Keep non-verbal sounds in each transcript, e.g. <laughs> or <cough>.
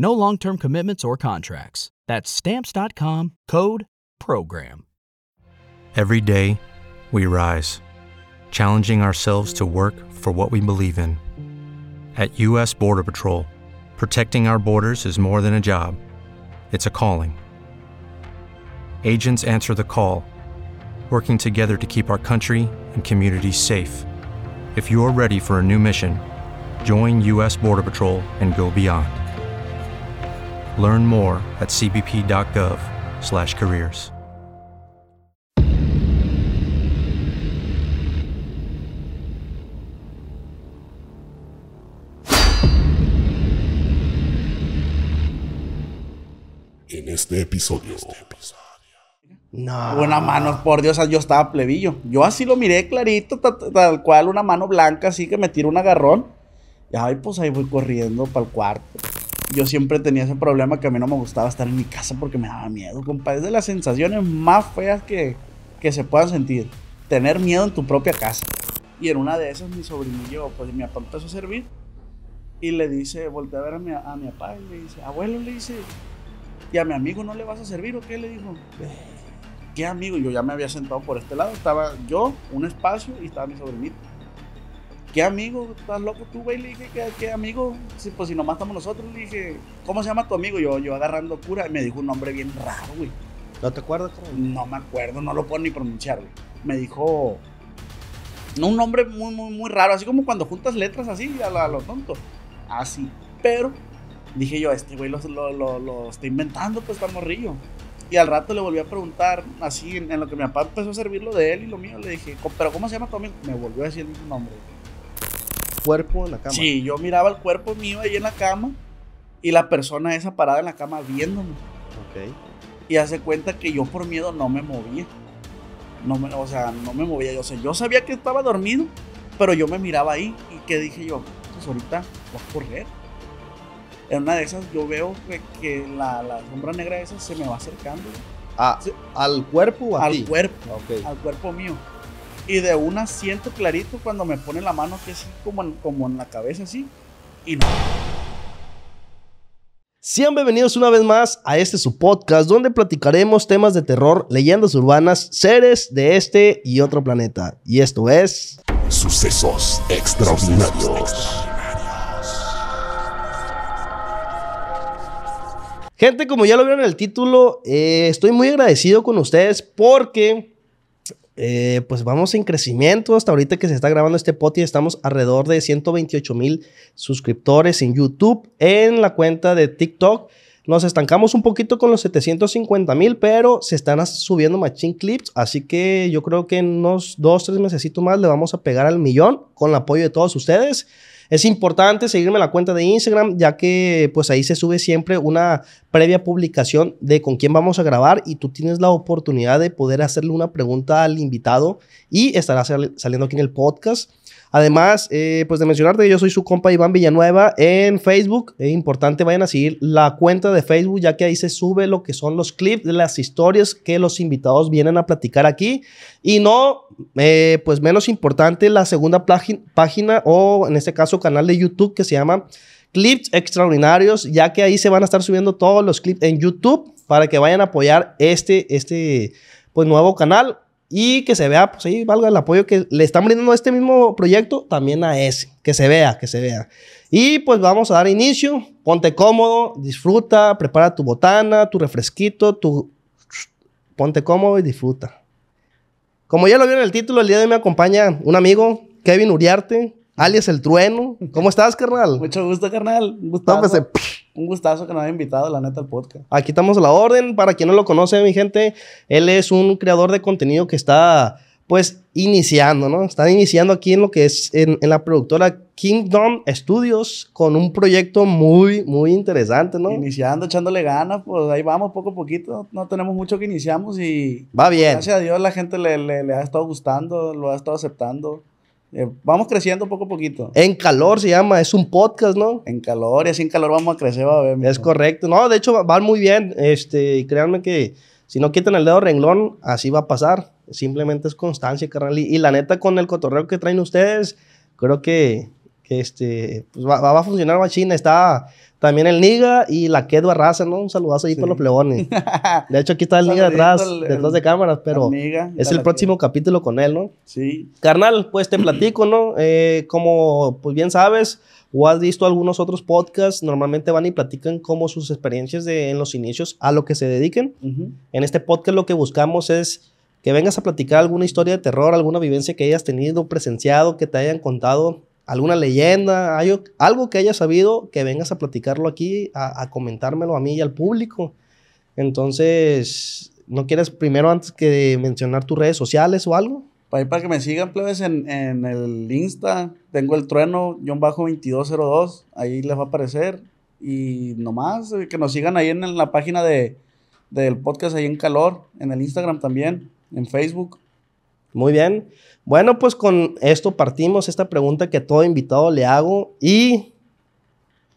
No long term commitments or contracts. That's Stamps.com code PROGRAM. Every day, we rise, challenging ourselves to work for what we believe in. At U.S. Border Patrol, protecting our borders is more than a job, it's a calling. Agents answer the call, working together to keep our country and communities safe. If you're ready for a new mission, join U.S. Border Patrol and go beyond. Learn more at cbp.gov/careers. En este episodio. No. Una mano, por Dios, yo estaba plebillo. Yo así lo miré clarito, ta- ta- tal, cual, una mano blanca, así que me tira un agarrón. Y ay, pues ahí voy corriendo para el cuarto. Yo siempre tenía ese problema que a mí no me gustaba estar en mi casa porque me daba miedo, compa. Es de las sensaciones más feas que, que se puedan sentir. Tener miedo en tu propia casa. Y en una de esas, mi sobrinillo, pues mi papá empezó a servir. Y le dice, volteé a ver a mi, a mi papá y le dice, abuelo, le dice, ¿y a mi amigo no le vas a servir o qué? Le dijo. ¿Qué amigo? Yo ya me había sentado por este lado. Estaba yo, un espacio y estaba mi sobrinito. ¿Qué amigo? ¿Estás loco tú, güey? Le dije, ¿qué, qué amigo? Sí, pues si nomás estamos nosotros. Le dije, ¿cómo se llama tu amigo? Yo, yo agarrando cura. Y me dijo un nombre bien raro, güey. ¿No te acuerdas? carnal? No me acuerdo, no lo puedo ni pronunciar, güey. Me dijo. No, un nombre muy, muy, muy raro. Así como cuando juntas letras así a lo, a lo tonto. Así. Pero dije yo, este güey lo, lo, lo, lo está inventando, pues está morrillo. Y al rato le volví a preguntar, así en, en lo que mi papá empezó a servir lo de él y lo mío, le dije, "Co- ¿pero cómo se llama tu amigo? Me volvió a decir el mismo nombre. Cuerpo en la cama. Sí, yo miraba el cuerpo mío ahí en la cama y la persona esa parada en la cama viéndome. Ok. Y hace cuenta que yo por miedo no me movía. No me, o sea, no me movía. Yo, o sea, yo sabía que estaba dormido, pero yo me miraba ahí y que dije yo, pues ahorita voy a correr. En una de esas yo veo que, que la, la sombra negra esa se me va acercando Ah, Sí. ¿Al cuerpo o a al ti? cuerpo, Ok. al cuerpo mío. Y de una siento clarito cuando me pone la mano que es como en, como en la cabeza así. Y no. Sean bienvenidos una vez más a este su podcast donde platicaremos temas de terror, leyendas urbanas, seres de este y otro planeta. Y esto es... Sucesos extraordinarios. Gente, como ya lo vieron en el título, eh, estoy muy agradecido con ustedes porque eh, pues vamos en crecimiento. Hasta ahorita que se está grabando este podcast estamos alrededor de 128 mil suscriptores en YouTube, en la cuenta de TikTok. Nos estancamos un poquito con los 750 mil, pero se están subiendo machine clips, así que yo creo que en unos dos, tres meses más le vamos a pegar al millón con el apoyo de todos ustedes. Es importante seguirme en la cuenta de Instagram, ya que pues ahí se sube siempre una previa publicación de con quién vamos a grabar y tú tienes la oportunidad de poder hacerle una pregunta al invitado y estará sal- saliendo aquí en el podcast. Además, eh, pues de mencionarte que yo soy su compa Iván Villanueva en Facebook. Es importante, vayan a seguir la cuenta de Facebook, ya que ahí se sube lo que son los clips de las historias que los invitados vienen a platicar aquí. Y no, eh, pues menos importante, la segunda página o en este caso canal de YouTube que se llama Clips Extraordinarios, ya que ahí se van a estar subiendo todos los clips en YouTube para que vayan a apoyar este, este pues, nuevo canal y que se vea, pues ahí valga el apoyo que le están brindando a este mismo proyecto, también a ese, que se vea, que se vea. Y pues vamos a dar inicio, ponte cómodo, disfruta, prepara tu botana, tu refresquito, tu... Ponte cómodo y disfruta. Como ya lo vieron en el título, el día de hoy me acompaña un amigo, Kevin Uriarte, alias El Trueno. ¿Cómo estás, carnal? Mucho gusto, carnal. No, pues, Un gustazo que nos haya invitado, la neta, al podcast. Aquí estamos a la orden. Para quien no lo conoce, mi gente, él es un creador de contenido que está, pues, iniciando, ¿no? Está iniciando aquí en lo que es en, en la productora Kingdom Studios con un proyecto muy, muy interesante, ¿no? Iniciando, echándole ganas, pues ahí vamos poco a poquito. No tenemos mucho que iniciamos y Va bien. gracias a Dios la gente le, le- le ha estado gustando, lo ha estado aceptando. Eh, vamos creciendo poco a poquito. En calor se llama, es un podcast, ¿no? En calor y así en calor vamos a crecer, va a ver. Es correcto. No, de hecho va- van muy bien. Este, créanme que si no quitan el dedo renglón, así va a pasar. Simplemente es constancia, carnal. Y, y la neta, con el cotorreo que traen ustedes, creo que, que este, pues va, va a funcionar machina. Está también el Niga y la Ked Barraza, ¿no? Un saludazo ahí Sí. para los plebones. <laughs> De hecho, aquí está el Niga detrás, al- detrás el- de cámaras, pero Amiga, es el próximo capítulo con él, ¿no? Sí. Carnal, pues te platico, ¿no? Eh, como pues bien sabes o has visto algunos otros podcasts, normalmente van y platican como sus experiencias de, en los inicios a lo que se dediquen. En este podcast lo que buscamos es que vengas a platicar alguna historia de terror, alguna vivencia que hayas tenido, presenciado, que te hayan contado, alguna leyenda, algo, que hayas sabido, que vengas a platicarlo aquí, a, a comentármelo a mí y al público. Entonces, ¿no quieres primero antes que mencionar tus redes sociales o algo? Para, ahí para que me sigan, plebes, en, en el Insta. Tengo el trueno, John Bajo 2202. Ahí les va a aparecer. Y nomás eh, que nos sigan ahí en, la página de, del podcast, ahí en Calor. En el Instagram también. En Facebook. Muy bien. Bueno, pues con esto partimos esta pregunta que a todo invitado le hago y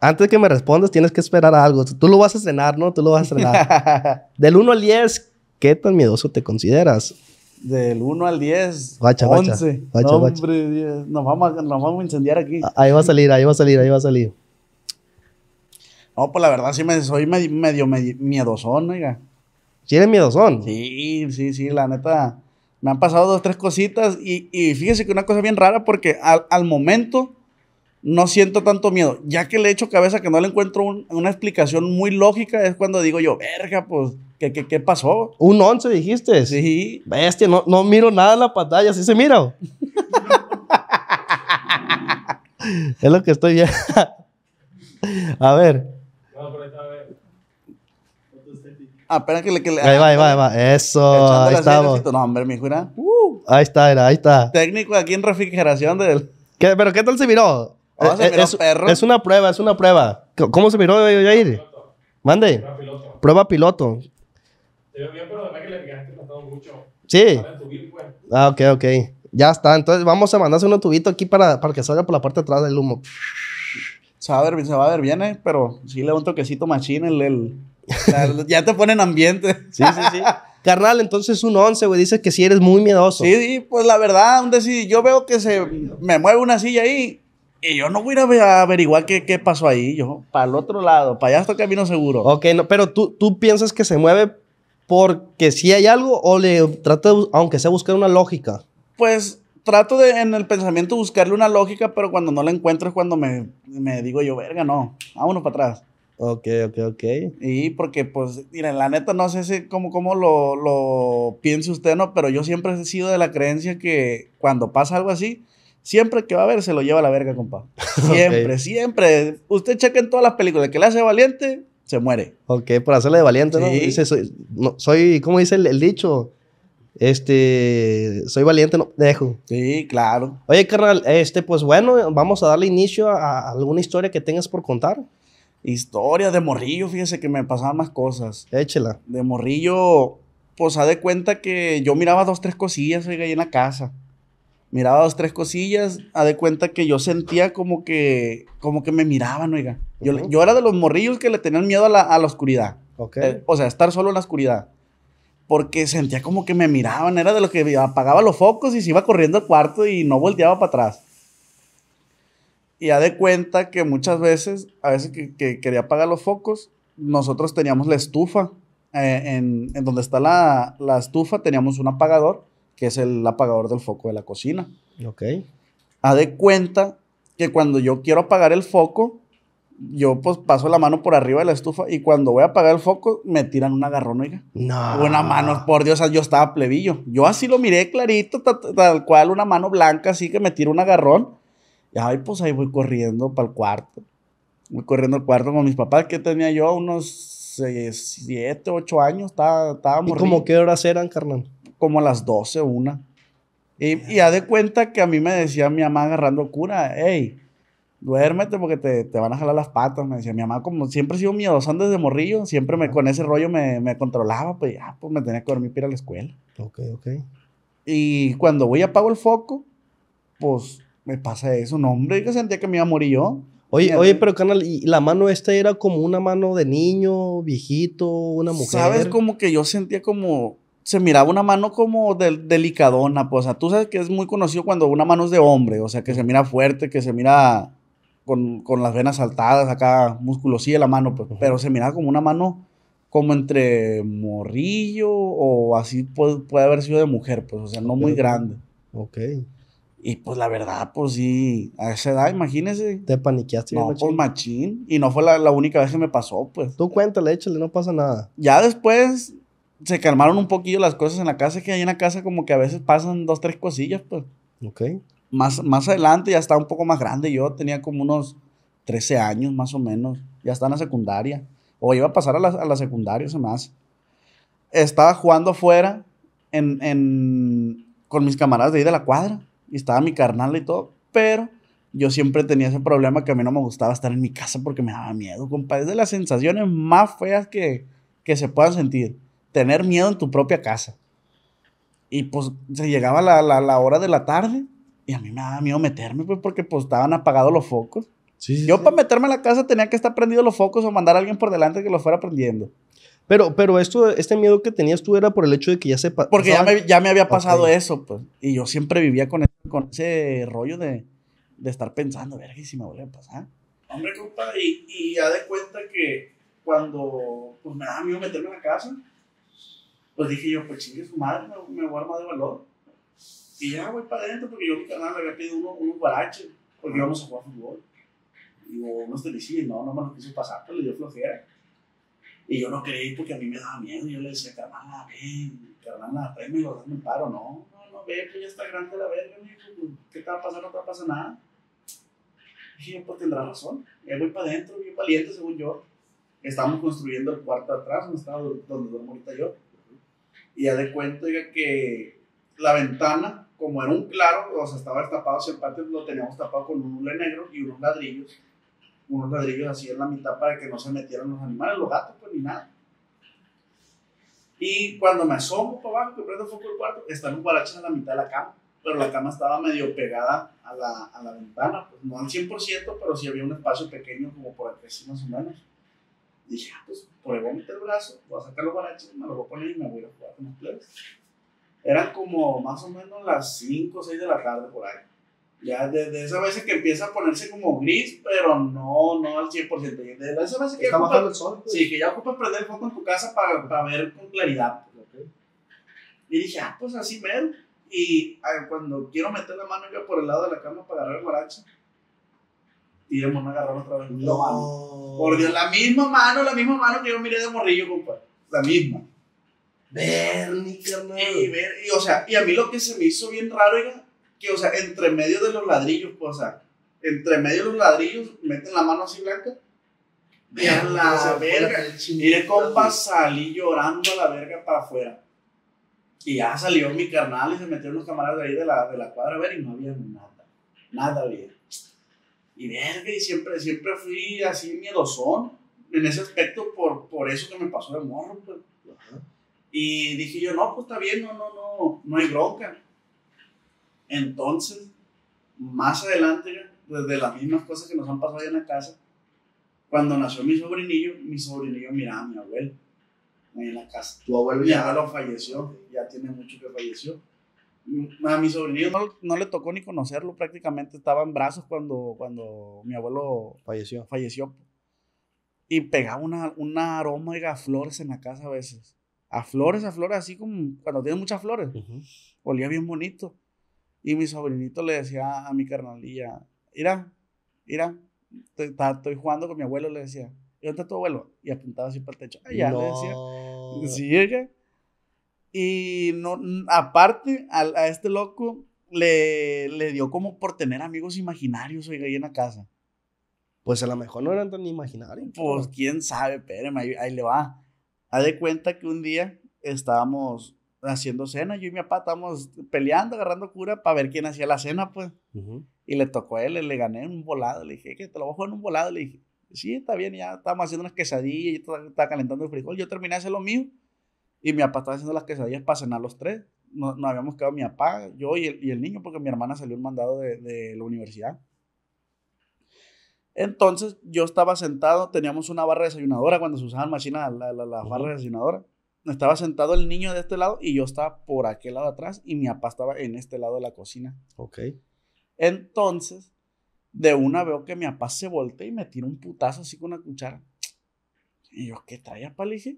antes de que me respondas tienes que esperar algo. Tú lo vas a estrenar, ¿no? Tú lo vas a estrenar. <laughs> Del 1 al 10, ¿qué tan miedoso te consideras? Del 1 al 10. Guacha, guacha. 11. Guacha, No, guacha. hombre, 10. Nos, vamos a, nos vamos a incendiar aquí. Ah, Ahí va a salir, ahí va a salir, ahí va a salir. No, pues la verdad sí me soy medio, medio, medio miedosón, oiga. ¿Si eres miedosón? Sí, sí, sí, la neta. Me han pasado dos, tres cositas y, y fíjese que una cosa bien rara porque al, al momento no siento tanto miedo. Ya que le echo cabeza que no le encuentro un- una explicación muy lógica, es cuando digo yo, verga, pues, ¿qué, qué, qué pasó? Un 11 dijiste. Sí, Bestia, no, no miro nada en la pantalla, ¿sí se mira? <laughs> es lo que estoy viendo. <laughs> a ver. Espera que le... Que le Ahí va, ahí va, ahí va. Eso, ahí estamos. No, hombre, mi jura. Uh, Ahí está, era, ahí está. técnico aquí en refrigeración del... ¿Qué- ¿Pero qué tal se miró? Oh, se Eh, miró es, perro. es una prueba, es una prueba. ¿Cómo se miró, Jair? Mande. Prueba piloto. Sí. Ah, ok, ok. Ya está. Entonces vamos a mandarse un tubito aquí para, para que salga por la parte de atrás del humo. Se va a ver, se va a ver bien, ¿eh? Pero sí le da un toquecito machín el... el- ya te ponen ambiente. <laughs> Sí, sí, sí. Carnal, entonces un 11, güey. Dice que si eres muy miedoso. Sí, sí, pues la verdad, un decir, yo veo que se me mueve una silla ahí y yo no voy a ir a averiguar qué, qué pasó ahí. Yo, para el otro lado, para allá estoy camino seguro. Ok, no, pero tú, tú piensas que se mueve porque si hay algo o le trata, de aunque sea buscar una lógica. Pues trato de en el pensamiento buscarle una lógica, pero cuando no la encuentro es cuando me, me digo yo, verga, no, vámonos para atrás. Ok, ok, ok. Y porque, pues, miren, la neta no sé si, cómo, cómo lo, lo piense usted, ¿no? Pero yo siempre he sido de la creencia que cuando pasa algo así, siempre que va a ver se lo lleva a la verga, compa. <laughs> Siempre, siempre. Usted checa en todas las películas, el que le hace valiente, se muere. Ok, por hacerle de valiente, ¿no? Sí. Dice, soy, no, soy, ¿cómo dice el, el dicho? Este, soy valiente, no dejo. Sí, claro. Oye, carnal, este, pues bueno, vamos a darle inicio a, a alguna historia que tengas por contar. Historia de morrillo, fíjese que me pasaban más cosas. Échela. De morrillo, pues, ha de cuenta que yo miraba dos, tres cosillas, oiga, ahí en la casa. Miraba dos, tres cosillas, ha de cuenta que yo sentía como que, como que me miraban, oiga. Yo, era de los morrillos que le tenían miedo a la, a la oscuridad. Ok. Eh, o sea, estar solo en la oscuridad. Porque sentía como que me miraban, era de los que apagaba los focos y se iba corriendo al cuarto y no volteaba para atrás. Y ha de cuenta que muchas veces, a veces que, que quería apagar los focos, nosotros teníamos la estufa. eh, en, en donde está la, la estufa teníamos un apagador, que es el apagador del foco de la cocina. Ok. Ha de cuenta que cuando yo quiero apagar el foco, yo pues paso la mano por arriba de la estufa y cuando voy a apagar el foco me tiran un agarrón, oiga. No. Una mano, por Dios, yo estaba plebillo. Yo así lo miré clarito, ta- ta- tal, cual, una mano blanca, así que me tira un agarrón. Y ay, pues ahí voy corriendo para el cuarto. Voy corriendo al cuarto con mis papás, que tenía yo unos 7, 8 años, estaba, estaba ¿Y como qué horas eran, carnal? como a las 12, una. Y, y haz de cuenta que a mí me decía mi mamá agarrando cura, hey, duérmete porque te, te van a jalar las patas. Me decía mi mamá, como siempre he sido miedosón desde morrillo, siempre me, con ese rollo me, me controlaba, pues ya, pues me tenía que dormir para ir a la escuela. Ok, ok. Y cuando voy y apago el foco, pues me pasa eso. No, hombre, que sentía que me iba a morir yo. Oye, oye, pero carnal, ¿y la mano esta era como una mano de niño, viejito, una mujer? ¿Sabes? Como que yo sentía como. Se miraba una mano como del- delicadona, pues. O sea, tú sabes que es muy conocido cuando una mano es de hombre. O sea, que se mira fuerte, que se mira con, con las venas saltadas, acá, musculosilla la mano, pues. Pero se miraba como una mano como entre morrillo o así puede, puede haber sido de mujer, pues. O sea, no muy grande. Ok. Y pues la verdad, pues sí, a esa edad, imagínese. Te paniqueaste. No, machín. pues machín. Y no fue la, la única vez que me pasó, pues. Tú cuéntale, échale, no pasa nada. Ya después se calmaron un poquillo las cosas en la casa, que ahí en la casa como que a veces pasan dos, tres cosillas, pues. Ok. Más, más adelante ya estaba un poco más grande, yo tenía como unos 13 años más o menos, ya estaba en la secundaria, o iba a pasar a la, a la secundaria, se me hace. Estaba jugando afuera en, en- con mis camaradas de ahí de la cuadra, y estaba mi carnal y todo, pero yo siempre tenía ese problema que a mí no me gustaba estar en mi casa porque me daba miedo, compa. Es de las sensaciones más feas que, que se puedan sentir. Tener miedo en tu propia casa. Y pues se llegaba la, la, la hora de la tarde y a mí me daba miedo meterme, pues porque pues estaban apagados los focos. Sí, sí, Yo sí. para meterme a la casa tenía que estar prendidos los focos o mandar a alguien por delante que los fuera prendiendo. Pero, pero esto, este miedo que tenías tú era por el hecho de que ya se pa- Porque ya me, ya me había pasado Ok. eso, pues. Y yo siempre vivía con ese, con ese rollo de, de estar pensando, verga, ¿y si me vuelve a pasar? Hombre, compa, y, y ya de cuenta que cuando pues, me daba miedo meterme en la casa, pues dije yo, pues chingue su madre, me, me voy a armar de valor. Y ya voy para adentro porque yo a mi canal le había pedido uno- unos guaraches, porque íbamos a jugar fútbol. Y o unos tenisí, no, no me los quiso pasar, pues le dio flojera. Y yo no creí porque a mí me daba miedo. Yo le decía, carnal, ven, carnal, tráemelo, dame un paro. No, no, no, ve, pues ya está grande la verga, pues, ¿Qué te va a pasar? No te va a pasar nada. Dije, yo, pues tendrá razón. Ya voy para adentro, bien valiente, según yo. Estábamos construyendo el cuarto atrás, donde estaba donde duermo ahorita yo. Y ya de cuenta, oiga, que la ventana, como era un claro, o sea, estaba destapado hacia el patio, lo teníamos tapado con un hule negro y unos ladrillos unos ladrillos así en la mitad para que no se metieran los animales, los gatos, pues ni nada. Y cuando me asomo para abajo, que prendo el foco del cuarto, están los guaraches en la mitad de la cama, pero la cama estaba medio pegada a la, a la ventana, pues no al 100%, pero sí había un espacio pequeño como por aquí así más o menos. dije, ah, pues por a meter el brazo, voy a sacar los guaraches, me los voy a poner y me voy a jugar con los plebes. Eran como más o menos las 5 o 6 de la tarde por ahí. Ya desde esa vez que empieza a ponerse como gris, pero no, no al 100%. Desde esa vez que Está bajando el sol. pues. Sí, que ya ocupas prender el foco en tu casa para, para ver con claridad. Y dije, ah, pues así mero. Y ah, cuando quiero meter la mano yo por el lado de la cama para agarrar el guarache, tiremos una agarrar otra vez. Mano. No. Por Dios, la misma mano, la misma mano que yo miré de morrillo, compa. La misma. Bernie, carnal. Y, ver- y, o sea, y a mí lo que se me hizo bien raro era que, o sea, entre medio de los ladrillos, pues, o sea, entre medio de los ladrillos, meten la mano así blanca. Y a la verga. Mire, compa, salí llorando a la verga para afuera. Y ya salió mi carnal y se metieron los camaradas de ahí de la, de la cuadra a ver y no había nada. Nada había. Y verga, y siempre, siempre fui así miedosón en ese aspecto por, por eso que me pasó de morro, pues. Y dije yo, no, pues está bien, no, no, no, no hay bronca. Entonces, más adelante, desde las mismas cosas que nos han pasado en la casa, cuando nació mi sobrinillo, mi sobrinillo miraba a mi abuelo ahí en la casa. Tu abuelo Mi ya. abuelo falleció, ya tiene mucho que falleció. A mi sobrinillo no, no le tocó ni conocerlo, prácticamente estaba en brazos cuando, cuando mi abuelo Falleció. falleció. Y pegaba una, una aroma a flores en la casa a veces. A flores, a flores, así como cuando tienes muchas flores. Olía bien bonito. Y mi sobrinito le decía a mi carnalilla, mira, mira, Estoy, jugando con mi abuelo, le decía. ¿Y dónde está tu abuelo? Y apuntaba así para el techo. Allá, le decía. Sí, oiga. Y no, aparte, a, este loco le, le dio como por tener amigos imaginarios, oiga, ahí en la casa. Pues a lo mejor no eran tan imaginarios. Pues quién sabe, espérame, ahí, ahí le va. Haz de cuenta que un día estábamos haciendo cena, yo y mi papá estábamos peleando, agarrando cura para ver quién hacía la cena, pues. Ujú. Y le tocó a él, le, le gané en un volado. Le dije, que te lo voy a jugar en un volado. Le dije, sí, está bien, ya estábamos haciendo unas quesadillas, yo estaba, estaba calentando el frijol. Yo terminé de hacer lo mío. Y mi papá estaba haciendo las quesadillas para cenar los tres. No- Nos, habíamos quedado mi papá, yo y el, y el niño, porque mi hermana salió un mandado de, de la universidad. Entonces yo estaba sentado, teníamos una barra desayunadora cuando se usaban máquinas, la, la, la barra desayunadora. Estaba sentado el niño de este lado y yo estaba por aquel lado atrás y mi papá estaba en este lado de la cocina. Ok. Entonces, de una veo que mi papá se voltea y me tira un putazo así con una cuchara. Y yo, ¿qué traía, pa? Le dije,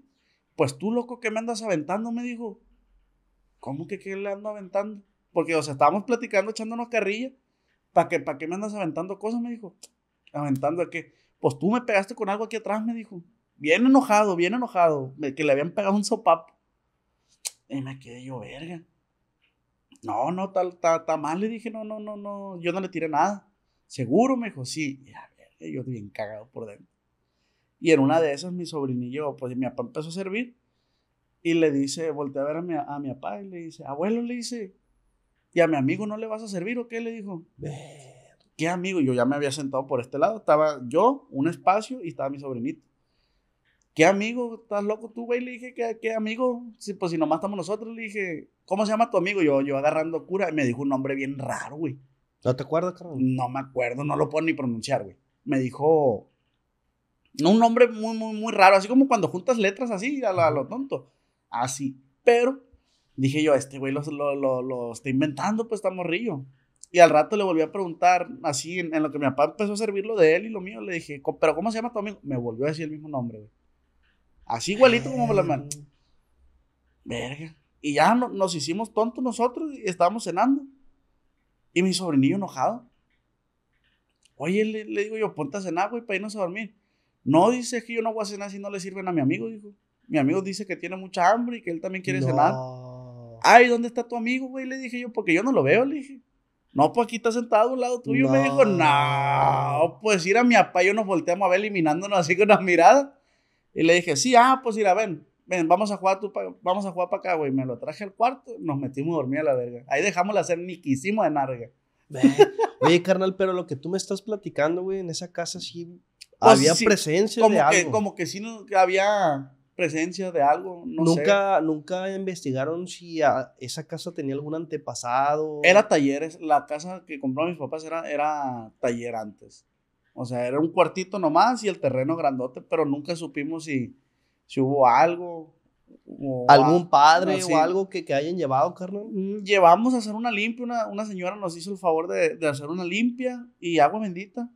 pues tú, loco, ¿qué me andas aventando? Me dijo, ¿cómo que qué le ando aventando? Porque, o sea, estábamos platicando, echándonos carrilla. ¿Para qué, ¿Para qué me andas aventando cosas? Me dijo, ¿aventando a qué? Pues tú me pegaste con algo aquí atrás, me dijo. Bien enojado, bien enojado. Que le habían pegado un sopapo. Y me quedé yo, verga. No, no, tal, está ta mal. Le dije, no, no, no, no, yo no le tiré nada. ¿Seguro? Me dijo, sí. Verga, yo bien cagado por dentro. Y en una de esas, mi sobrinillo, pues mi papá empezó a servir. Y le dice, volteé a ver a mi, a mi papá y le dice, abuelo, le dice, ¿y a mi amigo no le vas a servir o qué? Le dijo, ¿qué amigo? Yo ya me había sentado por este lado. Estaba yo, un espacio, y estaba mi sobrinito. ¿Qué amigo? ¿Estás loco tú, güey? Le dije, ¿qué, qué amigo? Sí, pues si nomás estamos nosotros, le dije, ¿cómo se llama tu amigo? Yo, yo agarrando cura, y me dijo un nombre bien raro, güey. ¿No te acuerdas, carnal? No me acuerdo, no lo puedo ni pronunciar, güey. Me dijo un nombre muy, muy, muy raro, así como cuando juntas letras así, a lo, a lo tonto. Así. Pero dije yo, este güey lo, lo, lo, está inventando, pues está morrillo. Y al rato le volví a preguntar, así, en, en lo que mi papá empezó a servir lo de él y lo mío, le dije, "Co- ¿pero cómo se llama tu amigo? Me volvió a decir el mismo nombre, güey. Así igualito como me lo man- Verga. Y ya no- nos hicimos tontos nosotros y estábamos cenando. Y mi sobrinillo enojado. Oye, le, le digo yo, ponte a cenar, güey, para irnos a dormir. No, dice que yo no voy a cenar si no le sirven a mi amigo, dijo. Mi amigo dice que tiene mucha hambre y que él también quiere cenar. No. Ay, ¿dónde está tu amigo, güey? Le dije yo, porque yo no lo veo, le dije. No, pues aquí está sentado a un lado tuyo. Me dijo, No. no, pues ir a mi papá y yo nos volteamos a ver eliminándonos así con las miradas. Y le dije, sí, ah, pues ir a ven, ven, vamos a jugar, tú pa- vamos a jugar para acá, güey. Me lo traje al cuarto, nos metimos a dormir a la verga. Ahí dejamos la hacer ni quisimos de narga. Ve. Oye, carnal, pero lo que tú me estás platicando, güey, en esa casa sí Pues había sí, presencia Como de que, algo. como que sí no- había presencia de algo, no sé. nunca, nunca investigaron si a- esa casa tenía algún antepasado. Era talleres, la casa que compró mis papás era, era taller antes. O sea, era un cuartito nomás y el terreno grandote, pero nunca supimos si, si hubo algo. o algún padre o algo que, que hayan llevado, carnal. Mm, Llevamos a hacer una limpia, una, una señora nos hizo el favor de, de hacer una limpia y agua bendita,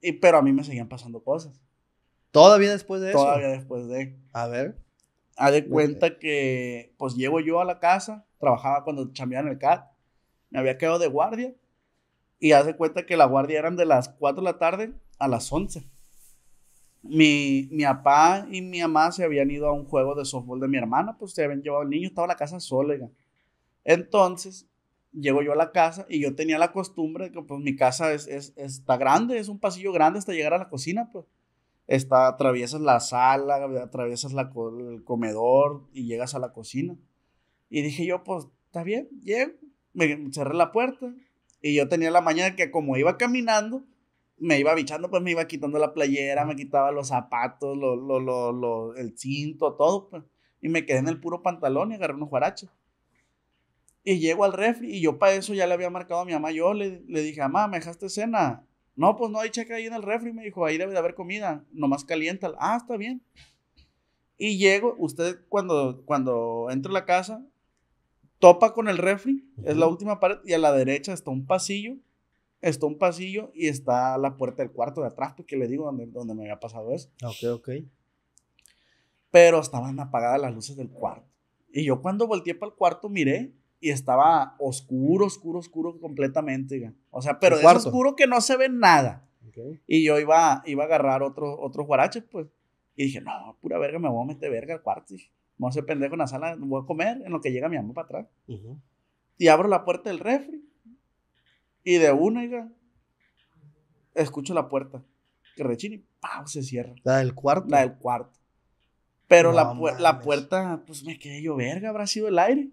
y, pero a mí me seguían pasando cosas, Todavía después de eso. todavía después de... A ver. Haz de cuenta que, pues llego yo a la casa, trabajaba cuando chambeaba en el CAT, me había quedado de guardia, y haz de cuenta que la guardia eran de las 4 de la tarde a las 11. Mi, mi papá y mi mamá se habían ido a un juego de softball de mi hermana, pues se habían llevado el niño, estaba la casa sola. Entonces, llego yo a la casa y yo tenía la costumbre de que pues mi casa es, es- está grande, es un pasillo grande hasta llegar a la cocina, pues. Está, atraviesas la sala, atraviesas la el comedor y llegas a la cocina. Y dije yo, pues, está bien, llego. Me cerré la puerta y yo tenía la mañana que como iba caminando, me iba bichando, pues me iba quitando la playera, me quitaba los zapatos, lo, lo, lo, el cinto, todo, pues. Y me quedé en el puro pantalón y agarré unos guaraches. Y llego al refri y yo para eso ya le había marcado a mi mamá. Yo le, le dije, mamá, ¿me dejaste cena? No, pues no hay cheque ahí en el refri. Me dijo, ahí debe de haber comida. Nomás calienta. Ah, está bien. Y llego, usted cuando, cuando entra a la casa, topa con el refri, es la última pared, y a la derecha está un pasillo, está un pasillo y está la puerta del cuarto de atrás, porque le digo donde, donde me había pasado eso. Ok, ok. Pero estaban apagadas las luces del cuarto. Y yo cuando volteé para el cuarto miré y estaba oscuro, oscuro, oscuro completamente. O sea, pero ¿El de ese cuarto? oscuro que no se ve nada. Y yo iba, iba a agarrar otro, otros guaraches, pues. Y dije, no, pura verga, me voy a meter verga al cuarto. Dije, me voy a hacer pendejo en la sala, voy a comer en lo que llega mi mamá para atrás. Ujú. Y abro la puerta del refri. Y de una, oiga, escucho la puerta. Que rechina y ¡pau! se cierra. La del cuarto. La del cuarto. Pero No la, pu- la puerta, pues me quedé yo, verga, habrá sido el aire.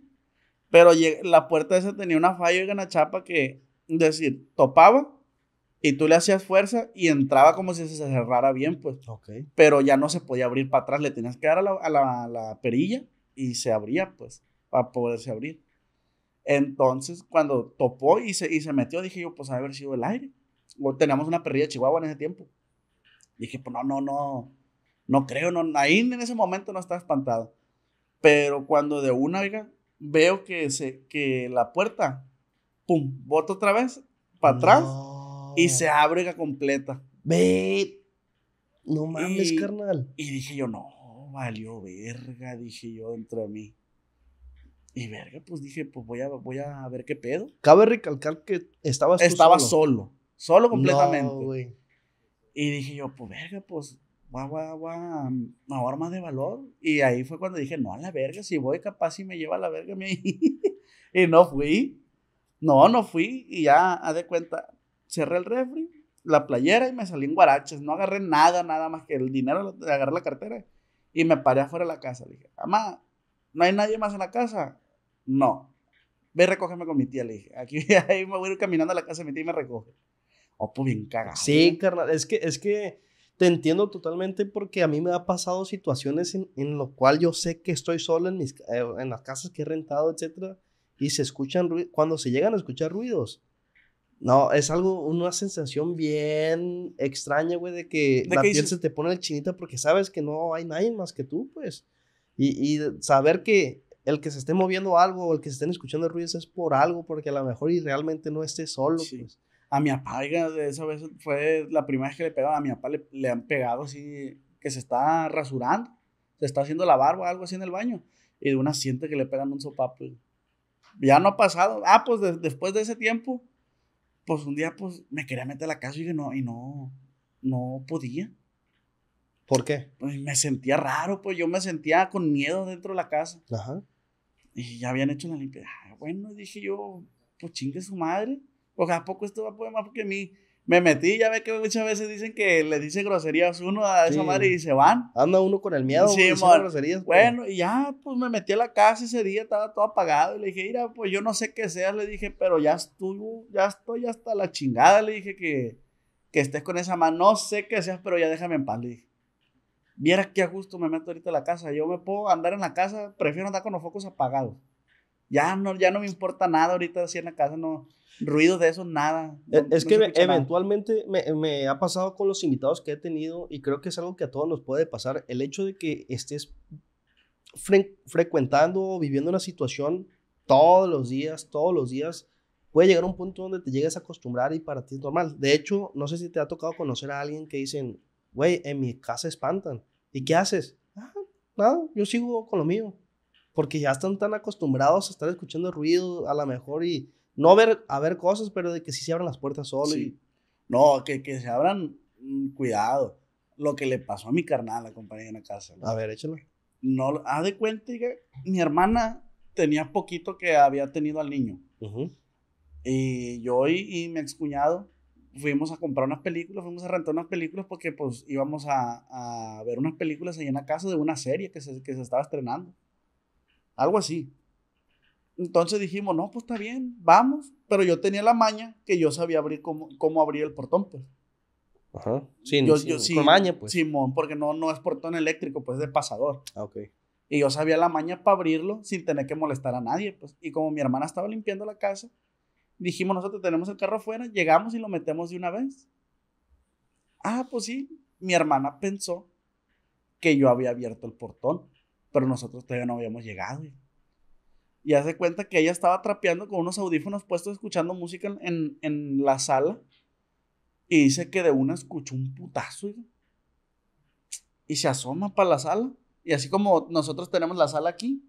Pero la puerta esa tenía una falla, oiga, en la chapa que, es decir, topaba y tú le hacías fuerza y entraba como si se cerrara bien, pues. Pero ya no se podía abrir para atrás, le tenías que dar a la, a la- a la perilla y se abría, pues, para poderse abrir. Entonces, cuando topó y se, y se metió, dije yo, pues, ha haber sido el aire. O teníamos una perrilla de Chihuahua en ese tiempo. Dije, pues, no, no, no, no creo, no, ahí en ese momento no estaba espantado. Pero cuando de una, oiga, veo que, se, que la puerta, pum, bota otra vez para atrás No. y se abre completa. Ve. No mames, Y- carnal. Y dije yo, no, valió verga, dije yo dentro de mí. Y verga, pues dije, pues voy a, voy a ver qué pedo. Cabe recalcar que estabas tú Estaba solo. solo, solo completamente. No, güey. y dije yo, pues verga, pues voy, a- voy, a- voy a ahora más de valor. Y ahí fue cuando dije, no, a la verga, si voy capaz si me lleva a la verga mi <laughs> Y no fui. No, no fui. Y ya, haz de cuenta, cerré el refri, la playera y me salí en guaraches. No agarré nada, nada más que el dinero, agarré la cartera y me paré afuera de la casa. Le dije, mamá, ¿no hay nadie más en la casa? No. Ve, recógeme con mi tía, le dije. Aquí <laughs> ahí me voy a ir caminando a la casa de mi tía y me recoge. Oh, pues bien cagado. Sí, carnal. Es que, es que te entiendo totalmente porque a mí me ha pasado situaciones en, en lo cual yo sé que estoy solo en, mis, eh, en las casas que he rentado, etcétera, y se escuchan ruidos. Cuando se llegan a escuchar ruidos, no, es algo, una sensación bien extraña, güey, de que ¿De la piel dices? se te pone chinita porque sabes que no hay nadie más que tú, pues. Y, y saber que el que se esté moviendo algo o el que se estén escuchando ruidos es por algo, porque a lo mejor y realmente no esté solo, Sí. pues. A mi papá, esa vez fue la primera vez que le pegaban. A mi papá le, le han pegado así, que se está rasurando, se está haciendo la barba, algo así en el baño. Y de una siente que le pegan un sopapo. Ya no ha pasado. Ah, pues de- después de ese tiempo, pues un día pues me quería meter a la casa y que no, y no, no podía. ¿Por qué? Pues me sentía raro, pues yo me sentía con miedo dentro de la casa. Ajá. Y ya habían hecho la limpieza. Ah, bueno, dije yo, pues chingue su madre. Porque a poco esto va a poder más porque a mí me metí. Ya ve que muchas veces dicen que le dicen groserías uno a esa Sí. madre y se van. Anda uno con el miedo, Sí, groserías, güey. Bueno, y ya, pues me metí a la casa ese día, estaba todo apagado. Y le dije, mira, pues yo no sé qué seas. Le dije, pero ya estuvo, ya estoy hasta la chingada. Le dije que, que estés con esa mano. No sé qué seas, pero ya déjame en paz. Le dije. Viera qué a gusto me meto ahorita a la casa. Yo me puedo andar en la casa, prefiero andar con los focos apagados. Ya no, ya no me importa nada ahorita así en la casa, no. Ruidos de eso, nada. No- es no que me- eventualmente me, me ha pasado con los invitados que he tenido y creo que es algo que a todos nos puede pasar. El hecho de que estés fre- frecuentando o viviendo una situación todos los días, todos los días, puede llegar a un punto donde te llegues a acostumbrar y para ti es normal. De hecho, no sé si te ha tocado conocer a alguien que dicen, güey, en mi casa espantan. ¿Y qué haces? "Ah, nada, yo sigo con lo mío. Porque ya están tan acostumbrados a estar escuchando ruido a lo mejor y no ver, a ver cosas, pero de que sí se abran las puertas solo. Sí. No, que, que se abran, mm, cuidado. Lo que le pasó a mi carnal, la compañía en la casa. ¿no? a ver, échalo. no haz de cuenta que mi hermana tenía poquito que había tenido al niño. Y yo y, y mi excuñado fuimos a comprar unas películas, fuimos a rentar unas películas porque pues íbamos a, a ver unas películas ahí en la casa de una serie que se, que se estaba estrenando. Algo así. Entonces dijimos, no, pues está bien, vamos. Pero yo tenía la maña que yo sabía abrir cómo, cómo abrir el portón, pues. Ajá. Sin, Yo, sin- yo sí, con maña, pues. Simón, porque no, no es portón eléctrico, pues es de pasador. Ah, ok. Y yo sabía la maña para abrirlo sin tener que molestar a nadie. Pues. Y como mi hermana estaba limpiando la casa, dijimos nosotros tenemos el carro afuera, llegamos y lo metemos de una vez. Ah, pues sí. Mi hermana pensó que yo había abierto el portón, pero nosotros todavía no habíamos llegado. Y, y hace cuenta que ella estaba trapeando con unos audífonos puestos escuchando música en, en- en la sala. Y dice que de una escuchó un putazo. Y se asoma para la sala. Y así como nosotros tenemos la sala aquí,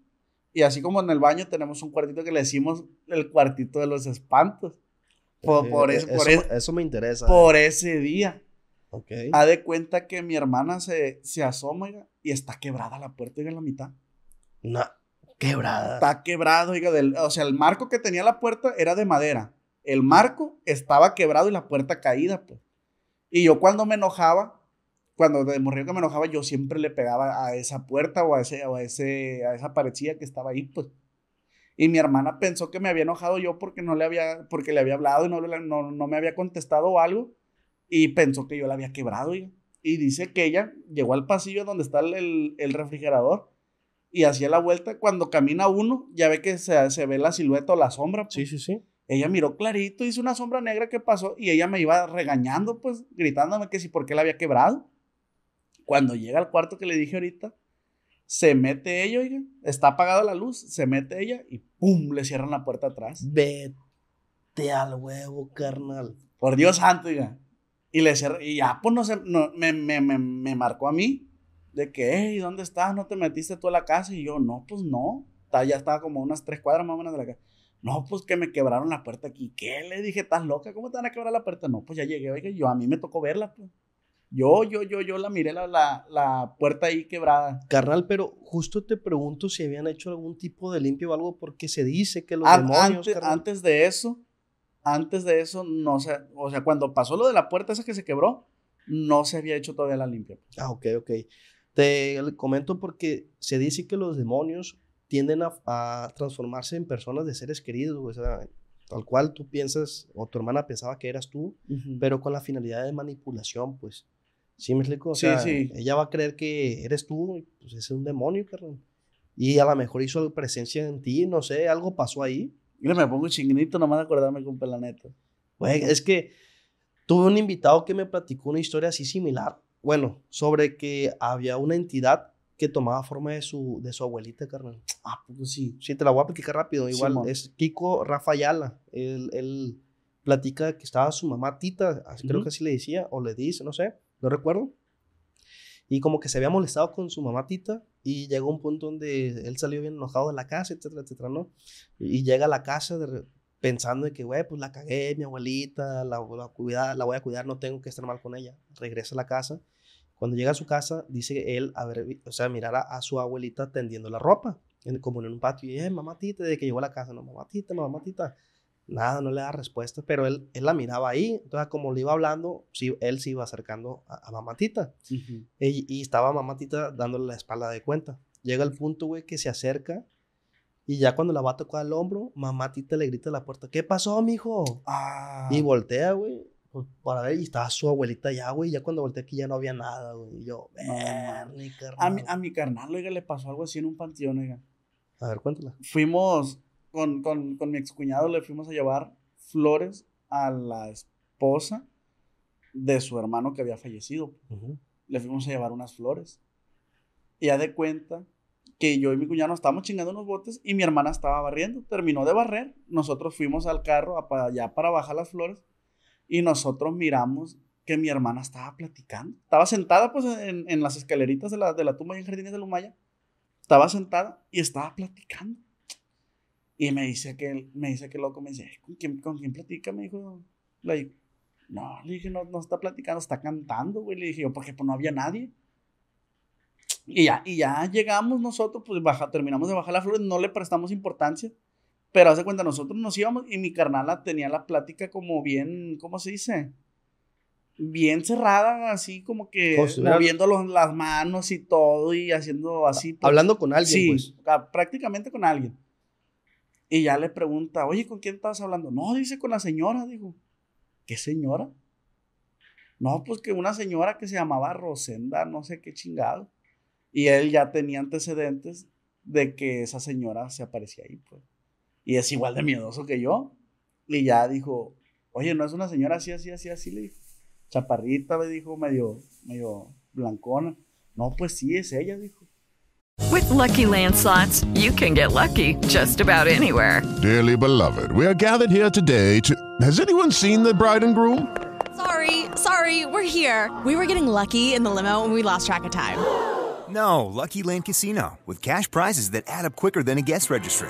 y así como en el baño tenemos un cuartito que le decimos el cuartito de los espantos. Por, por Eh, eso, por, ese, eso me interesa. por ese día. Ok. Haz de cuenta que mi hermana se, se asoma y está quebrada la puerta oiga, en la mitad. Una quebrada. Está quebrado, oiga, del- o sea, el marco que tenía la puerta era de madera. El marco estaba quebrado y la puerta caída, pues. Y yo cuando me enojaba, cuando de morrillo que me enojaba, yo siempre le pegaba a esa puerta o a, ese, o a, ese, a esa parecida que estaba ahí, pues. Y mi hermana pensó que me había enojado yo porque no le había, porque le había hablado y no, no, no me había contestado algo. Y pensó que yo la había quebrado, oiga. Y dice que ella llegó al pasillo donde está el, el refrigerador y hacía la vuelta. Cuando camina uno, ya ve que se, se ve la silueta o la sombra. pues. Sí, sí, sí. Ella miró clarito, hizo una sombra negra que pasó y ella me iba regañando, pues, gritándome que si por qué la había quebrado. Cuando llega al cuarto que le dije ahorita, se mete ella, oiga, está apagada la luz, se mete ella y ¡pum! le cierran la puerta atrás. Vete al huevo, carnal. Por Dios santo, oiga. Y le cerré, y ya, pues, no sé, no, me, me, me, me marcó a mí de que, hey, ¿dónde estás? ¿No te metiste tú a la casa? Y yo, no, pues no. Ya estaba como unas tres cuadras más o menos de la casa. No, pues que me quebraron la puerta aquí. ¿Qué? Le dije, ¿estás loca? ¿Cómo te van a quebrar la puerta? No, pues ya llegué, oiga, yo a mí me tocó verla, pues. Yo, yo, yo, yo la miré la, la, la puerta ahí quebrada. Carnal, pero justo te pregunto si habían hecho algún tipo de limpio o algo porque se dice que los An- demonios, antes, antes de eso, antes de eso, no sé, o sea, cuando pasó lo de la puerta esa que se quebró, no se había hecho todavía la limpia. Ah, ok, ok. Te comento porque se dice que los demonios tienden a, a transformarse en personas de seres queridos, o sea, tal cual tú piensas o tu hermana pensaba que eras tú, pero con la finalidad de manipulación, pues. ¿Sí me explico? O Sí, sea, sí. ella va a creer que eres tú, y, pues es un demonio, carnal. Y a lo mejor hizo presencia en ti, no sé, algo pasó ahí. Mira, me pongo chinguito nomás de acordarme con la neta. Güey, es que tuve un invitado que me platicó una historia así similar. Bueno, sobre que había una entidad que tomaba forma de su, de su abuelita, carnal. Ah, pues sí. Sí, te la voy a platicar rápido. Igual, Simón. es Kiko Rafayala. Él, él platica que estaba su mamá Tita, así- creo Ujú. que así le decía, o le dice, no sé, no recuerdo. Y como que se había molestado con su mamá Tita y llegó un punto donde él salió bien enojado de la casa, etcétera, etcétera, ¿no? Y, llega a la casa de pensando de que, güey, pues la cagué, mi abuelita, la, la, cuidar, la voy a cuidar, no tengo que estar mal con ella. Regresa a la casa. Cuando llega a su casa, dice él, a ver, o sea, mirar a, a su abuelita tendiendo la ropa, en- como en un patio. Y, eh, mamá Tita, desde que llegó a la casa, no, mamá Tita, mamá Tita. Nada, no le da respuesta, pero él, él la miraba ahí. Entonces, como le iba hablando, sí, él se iba acercando a, a mamá Tita. Y, y estaba mamá Tita dándole la espalda de cuenta. Llega el punto, güey, que se acerca. Y ya cuando la va a tocar al hombro, mamá Tita le grita a la puerta, ¿qué pasó, mijo? Ah. Y voltea, güey, pues, para ver, y estaba su abuelita ya, güey. Ya cuando volteé aquí ya no había nada, güey. Y yo, No, "Verni, a, carnal". mi, a mi carnal, oiga, le pasó algo así en un panteón, oiga. A ver, cuéntala. Fuimos, con, con, con mi excuñado, le fuimos a llevar flores a la esposa de su hermano que había fallecido. Le fuimos a llevar unas flores. Y ya de cuenta que yo y mi cuñado nos estábamos chingando unos botes y mi hermana estaba barriendo. Terminó de barrer. Nosotros fuimos al carro a pa- allá para bajar las flores y nosotros miramos que mi hermana estaba platicando. Estaba sentada pues en, en las escaleritas de la, de la tumba y en Jardines de Lumaya. Estaba sentada y estaba platicando. Y me dice que, me dice que loco, me dice, "Ay, ¿con quién, ¿con quién platica? Me dijo, like, no, le dije, no, no está platicando, está cantando, güey. Le dije yo, porque pues no había nadie. Y ya, y ya llegamos nosotros, pues baja, terminamos de bajar la flor, no le prestamos importancia. Pero hace cuenta, nosotros nos íbamos y mi carnala tenía la plática como bien, ¿cómo se dice? Bien cerrada, así como que moviendo los- las manos y todo y haciendo así. pues. Hablando con alguien, Sí, pues. ca- prácticamente con alguien. Y ya le pregunta, oye, ¿con quién estabas hablando? No, dice con la señora, dijo. ¿Qué señora? No, pues que una señora que se llamaba Rosenda, no sé qué chingado. Y él ya tenía antecedentes de que esa señora se aparecía ahí, pues. Y es igual de miedoso que yo. Y ya dijo, oye, ¿no es una señora así, así, así, así? Le dijo. Chaparrita, le dijo, medio, medio blancona. No, pues sí, es ella, dijo. With Lucky Land slots, you can get lucky just about anywhere. Dearly beloved, we are gathered here today to. Has anyone seen the bride and groom? Sorry, sorry, we're here. We were getting lucky in the limo and we lost track of time. No, Lucky Land Casino, with cash prizes that add up quicker than a guest registry.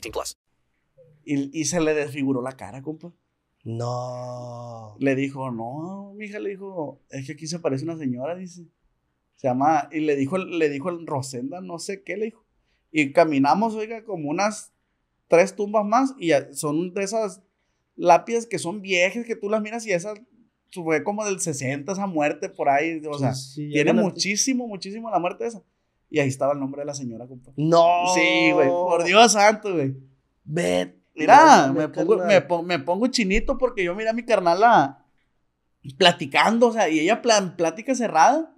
18 plus. Y, y se le desfiguró la cara, compa. No. Le dijo, no, mi hija le dijo, es que aquí se parece una señora, dice. Se llama, y le dijo, le dijo el Rosenda, no sé qué le dijo. Y caminamos, oiga, como unas tres tumbas más, y son de esas lápidas que son viejas, que tú las miras y esas fue como del 60, esa muerte por ahí, o sea, Sí, sí, tiene muchísimo, muchísimo la muerte esa. Y ahí estaba el nombre de la señora, compa. No. Sí, güey, por Dios santo, güey. Ve. Mira, me pongo, me, pon- me pongo chinito porque yo miré a mi carnala platicando, o sea, y ella plan, plática cerrada.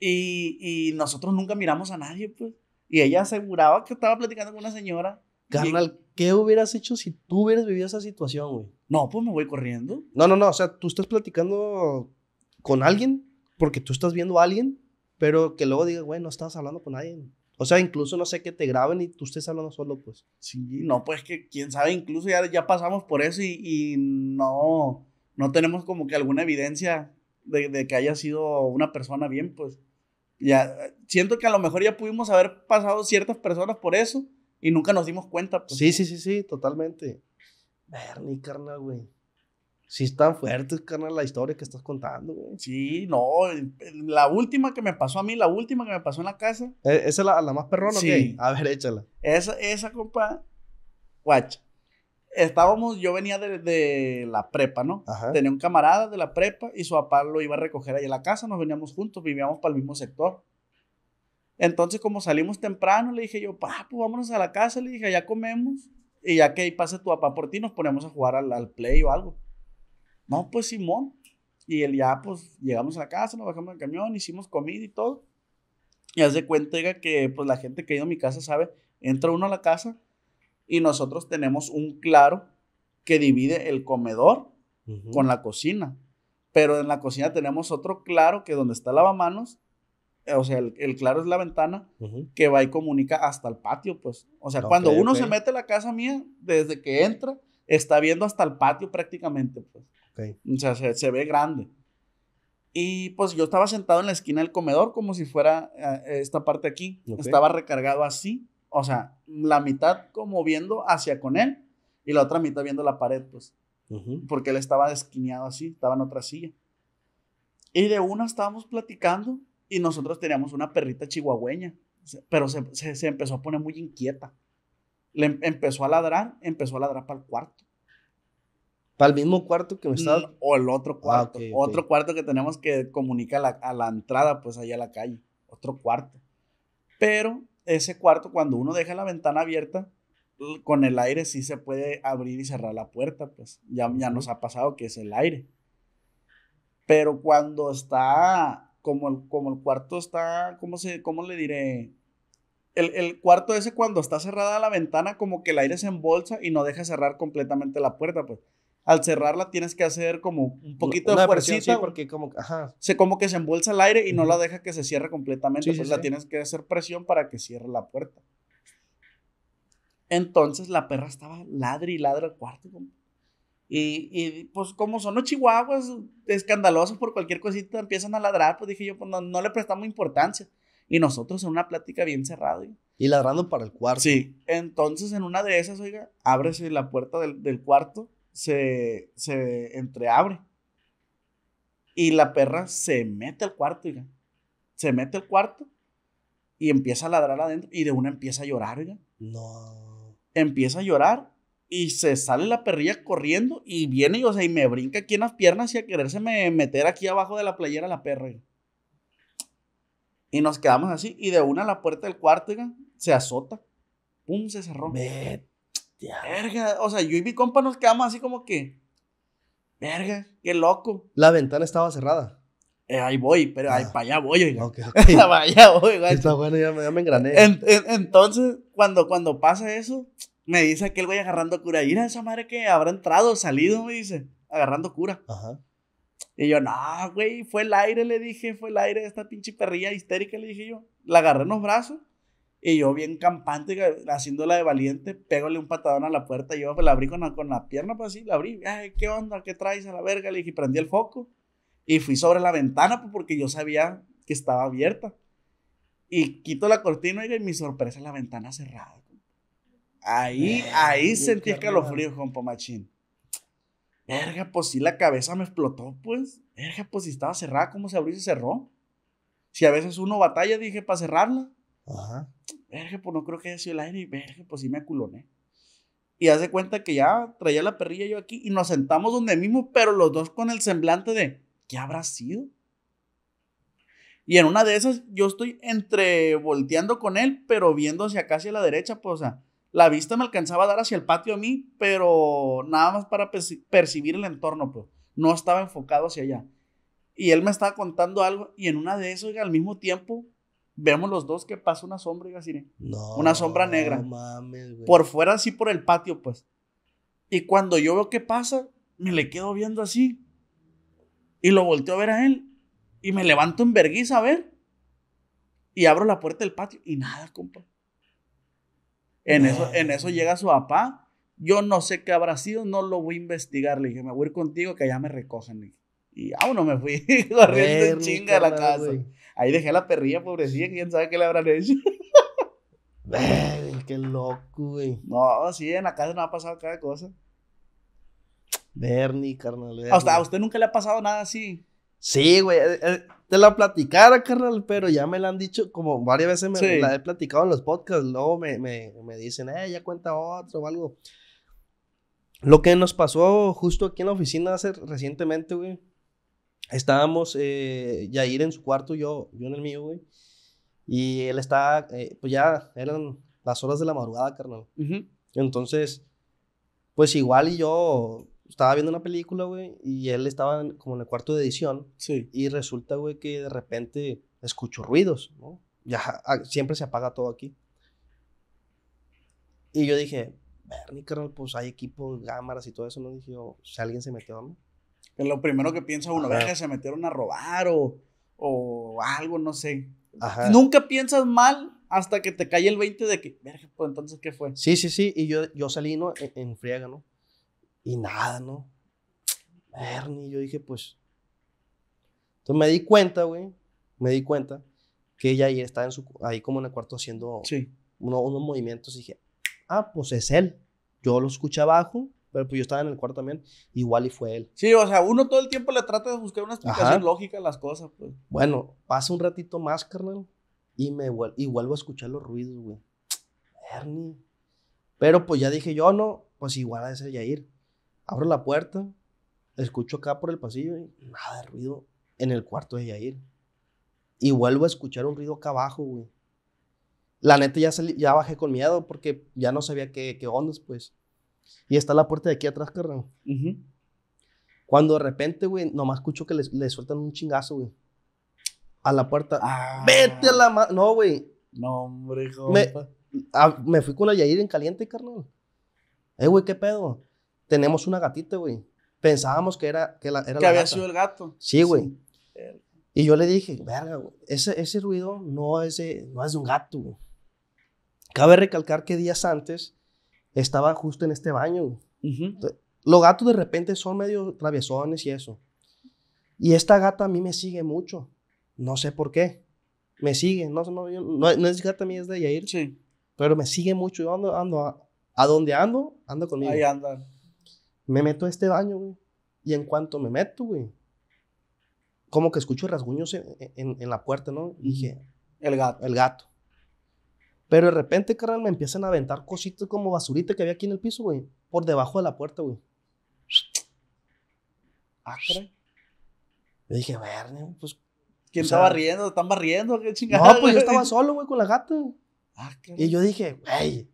Y, y nosotros nunca miramos a nadie, pues. Y ella aseguraba que estaba platicando con una señora. Carnal, ¿qué hubieras hecho si tú hubieras vivido esa situación, güey? No, pues me voy corriendo. No, no, no. O sea, tú estás platicando con alguien porque tú estás viendo a alguien, pero que luego digas, güey, no estabas hablando con alguien. O sea, incluso no sé que te graben y tú estés hablando solo, pues. Sí, no, pues que quién sabe, incluso ya, ya pasamos por eso y, y no, no tenemos como que alguna evidencia de, de que haya sido una persona bien, pues. Ya, siento que a lo mejor ya pudimos haber pasado ciertas personas por eso y nunca nos dimos cuenta, pues. Sí, sí, sí, sí, totalmente. Bernie, carnal, güey. Sí, están fuertes, carnal, la historia que estás contando, güey. Sí, no, la última que me pasó a mí, la última que me pasó en la casa, ¿E- ¿Esa es la, la más perrona Sí. o qué? A ver, échala. esa, esa compa, guacha. Estábamos, yo venía de, de la prepa, ¿no? Ajá. Tenía un camarada de la prepa y su papá lo iba a recoger ahí a la casa, nos veníamos juntos, vivíamos para el mismo sector. Entonces, como salimos temprano, le dije yo, pa, pues vámonos a la casa, le dije, ya comemos. Y ya que ahí pase tu papá por ti, nos ponemos a jugar al, al play o algo. No, pues Simón. Y él ya, pues, llegamos a la casa, nos bajamos del camión, hicimos comida y todo. Y haz de cuenta que, pues, la gente que ha ido a mi casa sabe, entra uno a la casa y nosotros tenemos un claro que divide el comedor con la cocina. Pero en la cocina tenemos otro claro que donde está el lavamanos, eh, o sea, el, el claro es la ventana que va y comunica hasta el patio, pues. O sea, cuando uno se mete a la casa mía, desde que entra, está viendo hasta el patio prácticamente, pues. O sea, se, se ve grande. Y pues yo estaba sentado en la esquina del comedor como si fuera eh, esta parte aquí. Estaba recargado así. O sea, la mitad como viendo hacia con él y la otra mitad viendo la pared, pues. Porque él estaba esquineado así, estaba en otra silla. Y de una estábamos platicando y nosotros teníamos una perrita chihuahueña, pero se, se- se empezó a poner muy inquieta. Le em- empezó a ladrar, empezó a ladrar para el cuarto. Para el mismo cuarto que me estaba... Mm, O el otro cuarto. ok, ok. Otro cuarto que tenemos que comunica a la, a la entrada, pues allá a la calle. Otro cuarto. Pero ese cuarto, cuando uno deja la ventana abierta, con el aire sí se puede abrir y cerrar la puerta, pues ya, ya nos ha pasado que es el aire. Pero cuando está, como el, como el cuarto está, ¿cómo, se, cómo le diré? El, el cuarto ese cuando está cerrada la ventana, como que el aire se embolsa y no deja cerrar completamente la puerta, pues. Al cerrarla tienes que hacer como un poquito Una de presión, fuercita. sí, porque como... Ajá. Se como que se embolsa el aire y no la deja que se cierre completamente, Sí, sí, pues la tienes que hacer presión para que cierre la puerta. Entonces la perra estaba ladre y ladre al cuarto. Y, y, pues como son los chihuahuas escandalosos por cualquier cosita empiezan a ladrar, pues dije yo, pues no, no le prestamos importancia. Y nosotros en una plática bien cerrada. Y ladrando para el cuarto. Sí, entonces en una de esas, oiga, ábrese la puerta del, del cuarto, se, se entreabre. Y la perra se mete al cuarto, oiga. Se mete al cuarto y empieza a ladrar adentro y de una empieza a llorar, oiga. No. Empieza a llorar y se sale la perrilla corriendo y viene, y, o sea, y me brinca aquí en las piernas y a quererse me meter aquí abajo de la playera la perra. oiga. Y nos quedamos así y de una la puerta del cuarto, oiga, se azota. Pum, se cerró. Vete. Verga, o sea, yo y mi compa nos quedamos así como que. Verga, qué loco. La ventana estaba cerrada. Eh, ahí voy, pero ahí Ah. para allá voy, oiga. Ok, <laughs> ok. para allá voy, güey. Está bueno, ya me, ya me engrané. En- en- entonces, cuando, cuando pasa eso, me dice aquel güey agarrando cura. Mira esa madre que habrá entrado, salido, me dice, agarrando cura. Ajá. Y yo, no, güey, fue el aire, le dije, fue el aire, esta pinche perrilla histérica, le dije yo. La agarré en los brazos y yo, bien campante, haciéndola de valiente, pégale un patadón a la puerta. Y yo pues, la abrí con la, con la pierna, pues así, la abrí. Ay, ¿qué onda? ¿Qué traes a la verga? Le dije, prendí el foco y fui sobre la ventana, pues, porque yo sabía que estaba abierta. Y quito la cortina, y mi sorpresa, la ventana cerrada. Ahí, ahí sentí carnal. escalofrío, compa machín. Verga, pues sí, la cabeza me explotó, pues. Verga, pues si estaba cerrada, ¿cómo se abrió y se cerró? Si a veces uno batalla, dije, para cerrarla. Ajá. Verga, pues no creo que haya sido el aire. Y verga, pues sí me aculoné. Y hace cuenta que ya traía la perrilla yo aquí y nos sentamos donde mismo, pero los dos con el semblante de, ¿qué habrá sido? Y en una de esas yo estoy entre volteando con él, pero viendo hacia acá, hacia la derecha, pues, o sea, la vista me alcanzaba a dar hacia el patio a mí, pero nada más para perci- percibir el entorno, pues, no estaba enfocado hacia allá. Y él me estaba contando algo, y en una de esas, al mismo tiempo, vemos los dos que pasa una sombra, oiga, así, No. Una sombra negra. No mames, güey. por fuera así por el patio, pues. Y cuando yo veo qué pasa, me le quedo viendo así. Y lo volteo a ver a él. Y me levanto en vergüenza a ver. Y abro la puerta del patio. Y nada, compa. En, eso, en eso llega su papá. Yo no sé qué habrá sido, no lo voy a investigar. Le dije, me voy a ir contigo que allá me recogen. Y vámonos, me fui <laughs> corriendo en chinga de la casa. Ahí dejé a la perrilla, pobrecilla, quién sabe qué le habrán hecho. <laughs> Ver, qué loco, güey. No, sí, en la casa no ha pasado cada cosa. Bernie, carnal. A usted, a Bernie. usted nunca le ha pasado nada así. Sí, güey. eh, eh, te la platicara, carnal, pero ya me la han dicho como varias veces me Sí. la he platicado en los podcasts. Luego me, me, me dicen, eh, ya cuenta otro o algo. Lo que nos pasó justo aquí en la oficina hace recientemente, güey. Estábamos, eh, Yair en su cuarto, yo, yo en el mío, güey. Y él estaba, eh, pues ya eran las horas de la madrugada, carnal. Entonces, pues igual y yo estaba viendo una película, güey, y él estaba en- como en el cuarto de edición. Sí. Y resulta, güey, que de repente escucho ruidos, ¿no? Ya siempre se apaga todo aquí. Y yo dije, Bernie, carnal, pues hay equipos, cámaras y todo eso, ¿no? Dije yo, si alguien se metió, ¿no? Es lo primero que piensa uno, verga, se metieron a robar o, o algo, no sé. Ajá. Nunca piensas mal hasta que te cae el 20 de que, verga, pues entonces, ¿qué fue? Sí, sí, sí. Y yo, yo salí, ¿no? En, en friega, ¿no? Y nada, ¿no? Bernie, yo dije, pues. Entonces me di cuenta, güey. Me di cuenta que ella ahí estaba en su, ahí como en el cuarto haciendo Sí. uno- unos movimientos. Y dije, ah, pues es él. Yo lo escuché abajo, pero pues yo estaba en el cuarto también. Igual y fue él. Sí, o sea, uno todo el tiempo le trata de buscar una explicación Ajá. lógica a las cosas, pues. Bueno, pasa un ratito más, carnal. Y, me vuel- y vuelvo a escuchar los ruidos, güey. Bernie. Pero pues ya dije yo, no, pues igual a ese Yair. Abro la puerta, escucho acá por el pasillo y nada de ruido en el cuarto de Yair. Y vuelvo a escuchar un ruido acá abajo, güey. La neta ya, salí- ya bajé con miedo porque ya no sabía qué, qué ondas, pues. Y está la puerta de aquí atrás, carnal. Ujú. Cuando de repente, güey, nomás escucho que le, le sueltan un chingazo, güey. A la puerta. Ah. Vete a la ma... No, güey. No, hombre, Me, ah, me fui con la Yair en caliente, carnal. Eh, güey, ¿qué pedo? Tenemos una gatita, güey. Pensábamos que era, que la, era Que la había gata. sido el gato. Sí, güey. Verga. Y yo le dije, verga, güey, ese, ese ruido no es, de, no es de un gato, güey. Cabe recalcar que días antes estaba justo en este baño. Los gatos de repente son medio traviesones y eso. Y esta gata a mí me sigue mucho. No sé por qué. Me sigue. No, no, yo- no, no es gata mía, es de Yair. Sí, Pero me sigue mucho. Yo ando, ando a, a donde ando, ando conmigo. ahí anda. Me meto a este baño, güey. Y en cuanto me meto, güey, como que escucho rasguños en, en- en la puerta, ¿no? Y dije, El gato. el gato. Pero de repente, carnal, me empiezan a aventar cositas como basurita que había aquí en el piso, güey. Por debajo de la puerta, güey. Ah, caray. Yo dije, verne, pues. ¿Quién O sea-? ¿Están barriendo? ¿Qué chingada? No, pues yo estaba solo, güey, con la gata. Ah, caray. Y yo dije, güey,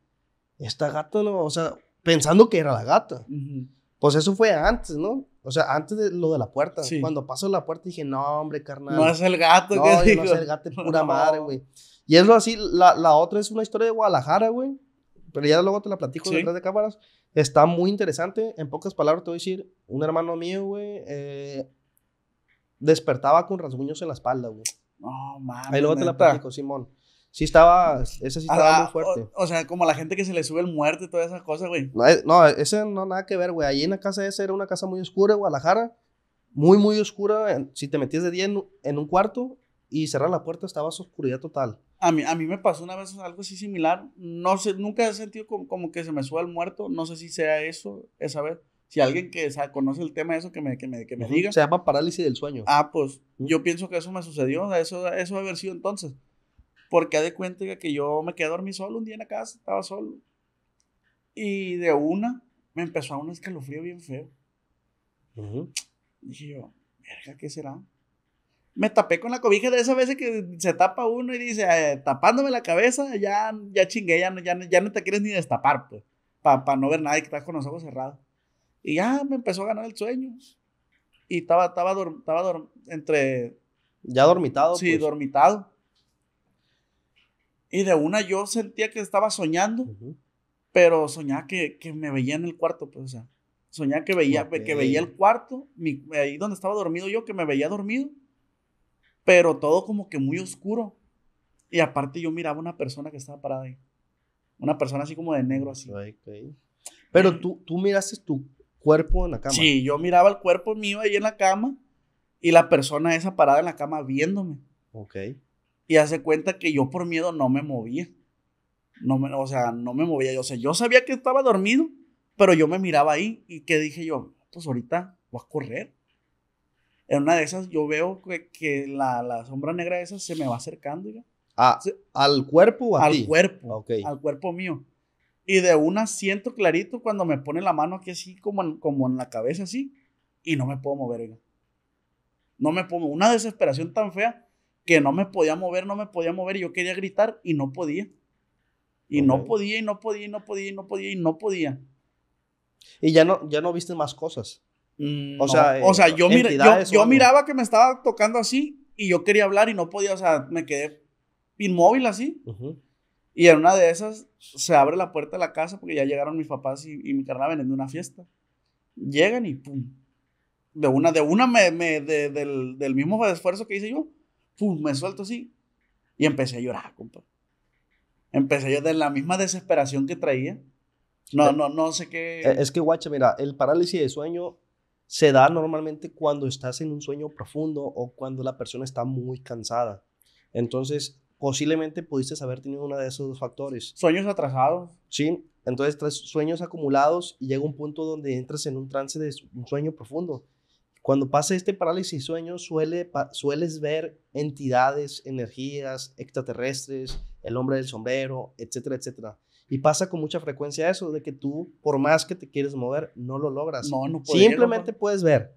esta gata no, o sea, pensando que era la gata. Ujú. Pues eso fue antes, ¿no? O sea, antes de lo de la puerta. Sí. Cuando pasó la puerta dije, no, hombre, carnal. No es el gato No, que digo. no sé el gato de pura <laughs> No. madre, güey. Y es lo así, la, la otra es una historia de Guadalajara, güey. Pero ya luego te la platico Sí. detrás de cámaras. Está muy interesante. En pocas palabras te voy a decir, un hermano mío, güey, eh, despertaba con rasguños en la espalda, güey. No, mames. Ahí luego te la platico, Simón. Sí estaba, ese sí estaba Ah, muy fuerte. O, o sea, como la gente que se le sube el muerto y todas esas cosas, güey. No, eh, no, ese no nada que ver, güey. Ahí en la casa esa era una casa muy oscura, Guadalajara. Muy, muy oscura. Si te metías de día en, en un cuarto y cerrar la puerta, estabas oscuridad total. A mí, a mí me pasó una vez algo así similar. No sé, nunca he sentido como, como que se me suba el muerto. No sé si sea eso, esa vez. Si alguien que sa- conoce el tema de eso, que me, que me, que me diga. Se llama parálisis del sueño. Ah, pues yo pienso que eso me sucedió. o sea, Eso, eso debe haber sido entonces. Porque de cuenta que yo me quedé a dormir solo un día en la casa, estaba solo. Y de una me empezó a un escalofrío bien feo. Ujú. Dije yo, verga, ¿qué será? Me tapé con la cobija de esas veces que se tapa uno y dice, eh, tapándome la cabeza, ya, ya chingué, ya no, ya, ya no te quieres ni destapar, pues, para no ver nada y que estás con los ojos cerrados. Y ya me empezó a ganar el sueño. Y estaba, estaba, estaba dorm- entre, Ya dormitado. sí, pues. dormitado. Y de una yo sentía que estaba soñando, pero soñaba que, que me veía en el cuarto, pues, o sea, soñaba que veía, Ok. que veía el cuarto, mi- ahí donde estaba dormido yo, que me veía dormido, pero todo como que muy oscuro. Y aparte yo miraba una persona que estaba parada ahí. Una persona así como de negro, así. Pero tú, tú miraste tu cuerpo en la cama. Sí, yo miraba el cuerpo mío ahí en la cama y la persona esa parada en la cama viéndome. Ok. Y hace cuenta que yo por miedo no me movía. No me, o sea, no me movía. O sea, yo sabía que estaba dormido, pero yo me miraba ahí y que dije yo, pues ahorita voy a correr. En una de esas yo veo que, que la, la sombra negra esa se me va acercando ya, Ah. ¿Al cuerpo a al ti? cuerpo, al cuerpo mío. Y de una siento clarito cuando me pone la mano aquí así como en, como en la cabeza así y no me puedo mover. oiga. No me puedo Una desesperación tan fea que no me podía mover, no me podía mover y yo quería gritar y no podía. Y no podía y no podía y no podía y no podía y no podía. Y ya no, ya no viste más cosas. Mm, O no. sea, o sea, eh, yo, mira- yo, yo miraba que me estaba tocando así y yo quería hablar y no podía, o sea, me quedé inmóvil así. Ujú. Y en una de esas se abre la puerta de la casa porque ya llegaron mis papás y, y mi carnal venían de una fiesta. Llegan y pum. De una, de una me, me- de- del, del mismo esfuerzo que hice yo, pum, me suelto así. Y empecé a llorar, compa. Empecé yo de la misma desesperación que traía. No, no, no sé qué. Eh, Es que, guacha, mira, el parálisis de sueño se da normalmente cuando estás en un sueño profundo o cuando la persona está muy cansada. Entonces, posiblemente pudiste haber tenido uno de esos dos factores. Sueños atrasados. Sí, entonces traes sueños acumulados y llega un punto donde entras en un trance de un sueño profundo. Cuando pasa este parálisis sueño, suele, sueles ver entidades, energías extraterrestres, el hombre del sombrero, etcétera, etcétera. Y pasa con mucha frecuencia eso, de que tú, por más que te quieres mover, no lo logras. No, no podía, Simplemente no puedes ver.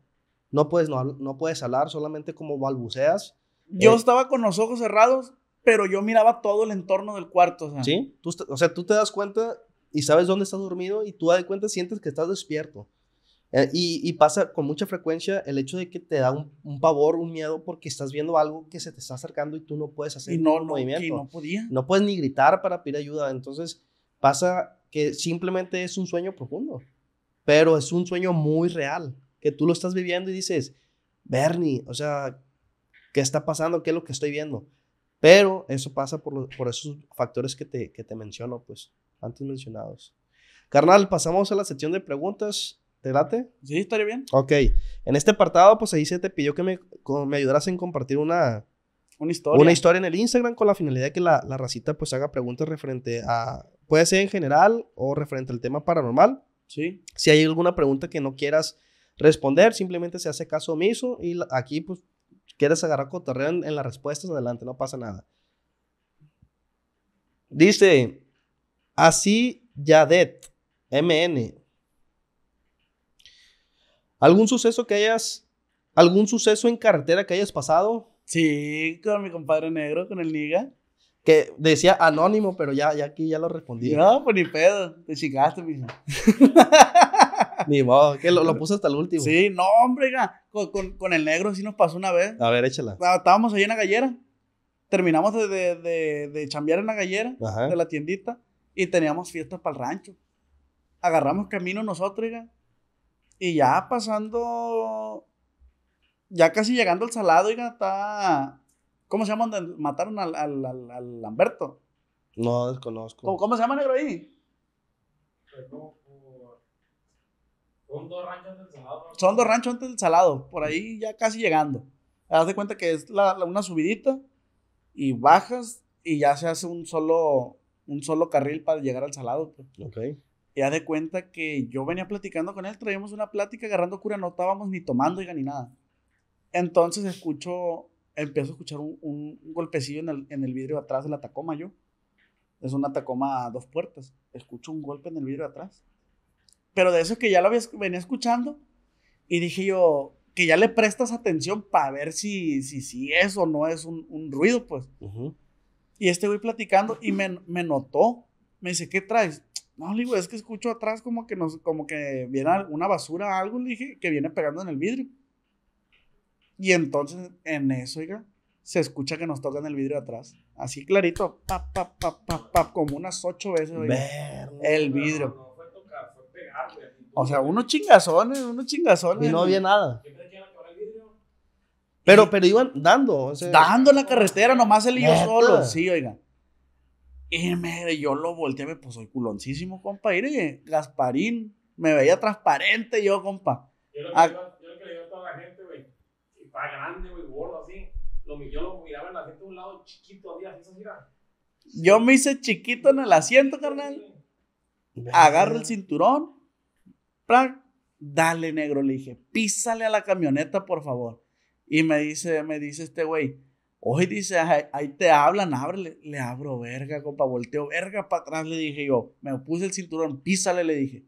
No puedes, no, no puedes hablar, solamente como balbuceas. Yo Eh, estaba con los ojos cerrados, pero yo miraba todo el entorno del cuarto. O sea, ¿Sí? Tú, o sea, tú te das cuenta y sabes dónde estás dormido y tú das cuenta sientes que estás despierto. Eh, y, y pasa con mucha frecuencia el hecho de que te da un, un pavor, un miedo porque estás viendo algo que se te está acercando y tú no puedes hacer Y no, ningún no, movimiento. no podía. No puedes ni gritar para pedir ayuda. Entonces pasa que simplemente es un sueño profundo, pero es un sueño muy real, que tú lo estás viviendo y dices, Bernie, o sea, ¿qué está pasando? ¿Qué es lo que estoy viendo? Pero eso pasa por, lo- por esos factores que te, que te menciono, pues, antes mencionados. Carnal, pasamos a la sección de preguntas. ¿Te late? Sí, estaría bien. Ok. En este apartado, pues ahí se te pidió que me, me ayudaras en compartir una, Una historia. una historia en el Instagram con la finalidad de que la, la racita pues haga preguntas referente a, puede ser en general o referente al tema paranormal. Sí. Si hay alguna pregunta que no quieras responder, simplemente se hace caso omiso y aquí pues quieres agarrar cotorreo en, en las respuestas, adelante, no pasa nada. Dice, así Yadet, MN. ¿Algún suceso que hayas, algún suceso en carretera que hayas pasado? Sí, con mi compadre negro, con el Niga. Que decía anónimo, pero ya, ya aquí ya lo respondí. No, pues ni pedo. Te chingaste, mijo. <laughs> Ni modo, que lo, lo puse hasta el último. Sí, no, hombre, con, con- con el negro sí nos pasó una vez. A ver, échala. Ah, Estábamos ahí en la gallera. Terminamos de, de, de, de chambear en la gallera Ajá. de la tiendita y teníamos fiestas para el rancho. Agarramos camino nosotros, oiga, y ya pasando, ya casi llegando al salado, oiga, está, ¿cómo se llama donde mataron al, al, al, al Lamberto? No desconozco. ¿Cómo, cómo se llama negro ahí? Son dos ranchos del Salado. Son dos ranchos antes del salado, por ahí ya casi llegando. Haz de cuenta que es la, la- una subidita y bajas y ya se hace un solo, un solo carril para llegar al salado. pues. Ok. Y haz de cuenta que yo venía platicando con él, traíamos una plática agarrando cura, no estábamos ni tomando ni nada. Entonces escucho, empiezo a escuchar un, un- un golpecillo en el, en el vidrio atrás de la Tacoma yo. Es una Tacoma a dos puertas. Escucho un golpe en el vidrio atrás. Pero de eso que ya lo había, venía escuchando y dije yo, que ya le prestas atención para ver si, si, si es o no es un, un ruido, pues. Y este güey platicando y me, me notó. Me dice, ¿qué traes? No, le digo, es que escucho atrás como que, nos, como que viene una basura, algo, le dije, que viene pegando en el vidrio. Y entonces, en eso, oiga, se escucha que nos tocan el vidrio de atrás. Así clarito, pap, pap, pap, pap, pap, como unas ocho veces, oiga, el vidrio. No fue tocar, fue pegar, güey. O sea, unos chingazones, unos chingazones. Y no había nada. Yo pensé que iban a quebrar el vidrio. Pero, pero iban dando. o sea, Dando en la carretera, nomás él y yo solo. Sí, oiga. Y me, yo lo volteé, me, pues soy culoncísimo, compa. Mire, Gasparín, me veía transparente yo, compa. Yo lo que, Ah. le digo, yo lo que le digo a toda la gente, güey, grande, güey, gordo, así. Lo, yo lo miraba en la gente de un lado chiquito, así, así, así, mira. Yo me hice chiquito en el asiento, carnal. Agarro el cinturón. ¡plac! Dale, negro, le dije. Písale a la camioneta, por favor. Y me dice, me dice este güey. Hoy dice, ahí, ahí te hablan, ábrele. Le abro, verga, compa. Volteo, verga, para atrás, le dije yo. Me puse el cinturón, písale, le dije.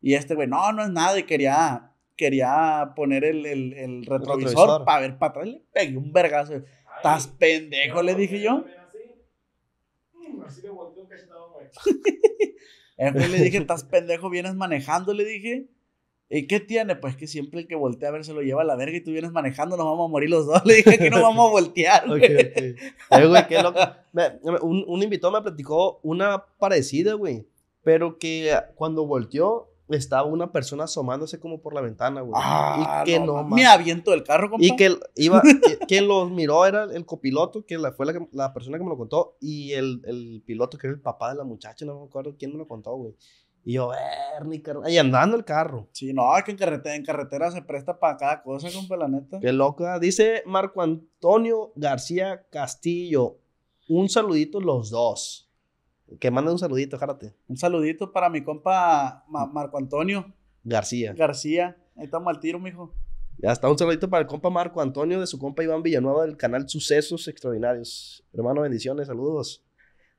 Y este güey, no, no es nada. Y quería, quería poner el, el, el retrovisor, retrovisor. para ver para atrás. Le pegué un vergazo. Estás pendejo, le dije yo. Así, Mm, le volteó un cachetado, güey. <laughs> Güey, le dije, estás pendejo, vienes manejando, le dije. ¿Y qué tiene? Pues que siempre el que voltea a ver se lo lleva a la verga y tú vienes manejando, nos vamos a morir los dos. <laughs> Le dije que no vamos a voltear. <laughs> Güey. ok. Ay, güey, qué loco. Me- un, un invitado me platicó una parecida, güey. Pero que cuando volteó, estaba una persona asomándose como por la ventana, güey. Ah, y que no, no, me aviento del carro, compa. Y que el- iba, que, quien los miró era el copiloto, que la, fue la, la persona que me lo contó, y el, el piloto, que era el papá de la muchacha, no me acuerdo quién me lo contó, güey. Y yo, Bernie, carnal. Y andando el carro. Sí, no, es que en carretera, en carretera se presta para cada cosa, compa, la neta. Qué loca. Dice Marco Antonio García Castillo. Un saludito los dos. Que manden un saludito, járate. Un saludito para mi compa Ma- Marco Antonio García. García. Ahí estamos al tiro, mijo. Ya está, un saludito para el compa Marco Antonio de su compa Iván Villanueva del canal Sucesos Extraordinarios. Hermano, bendiciones, saludos.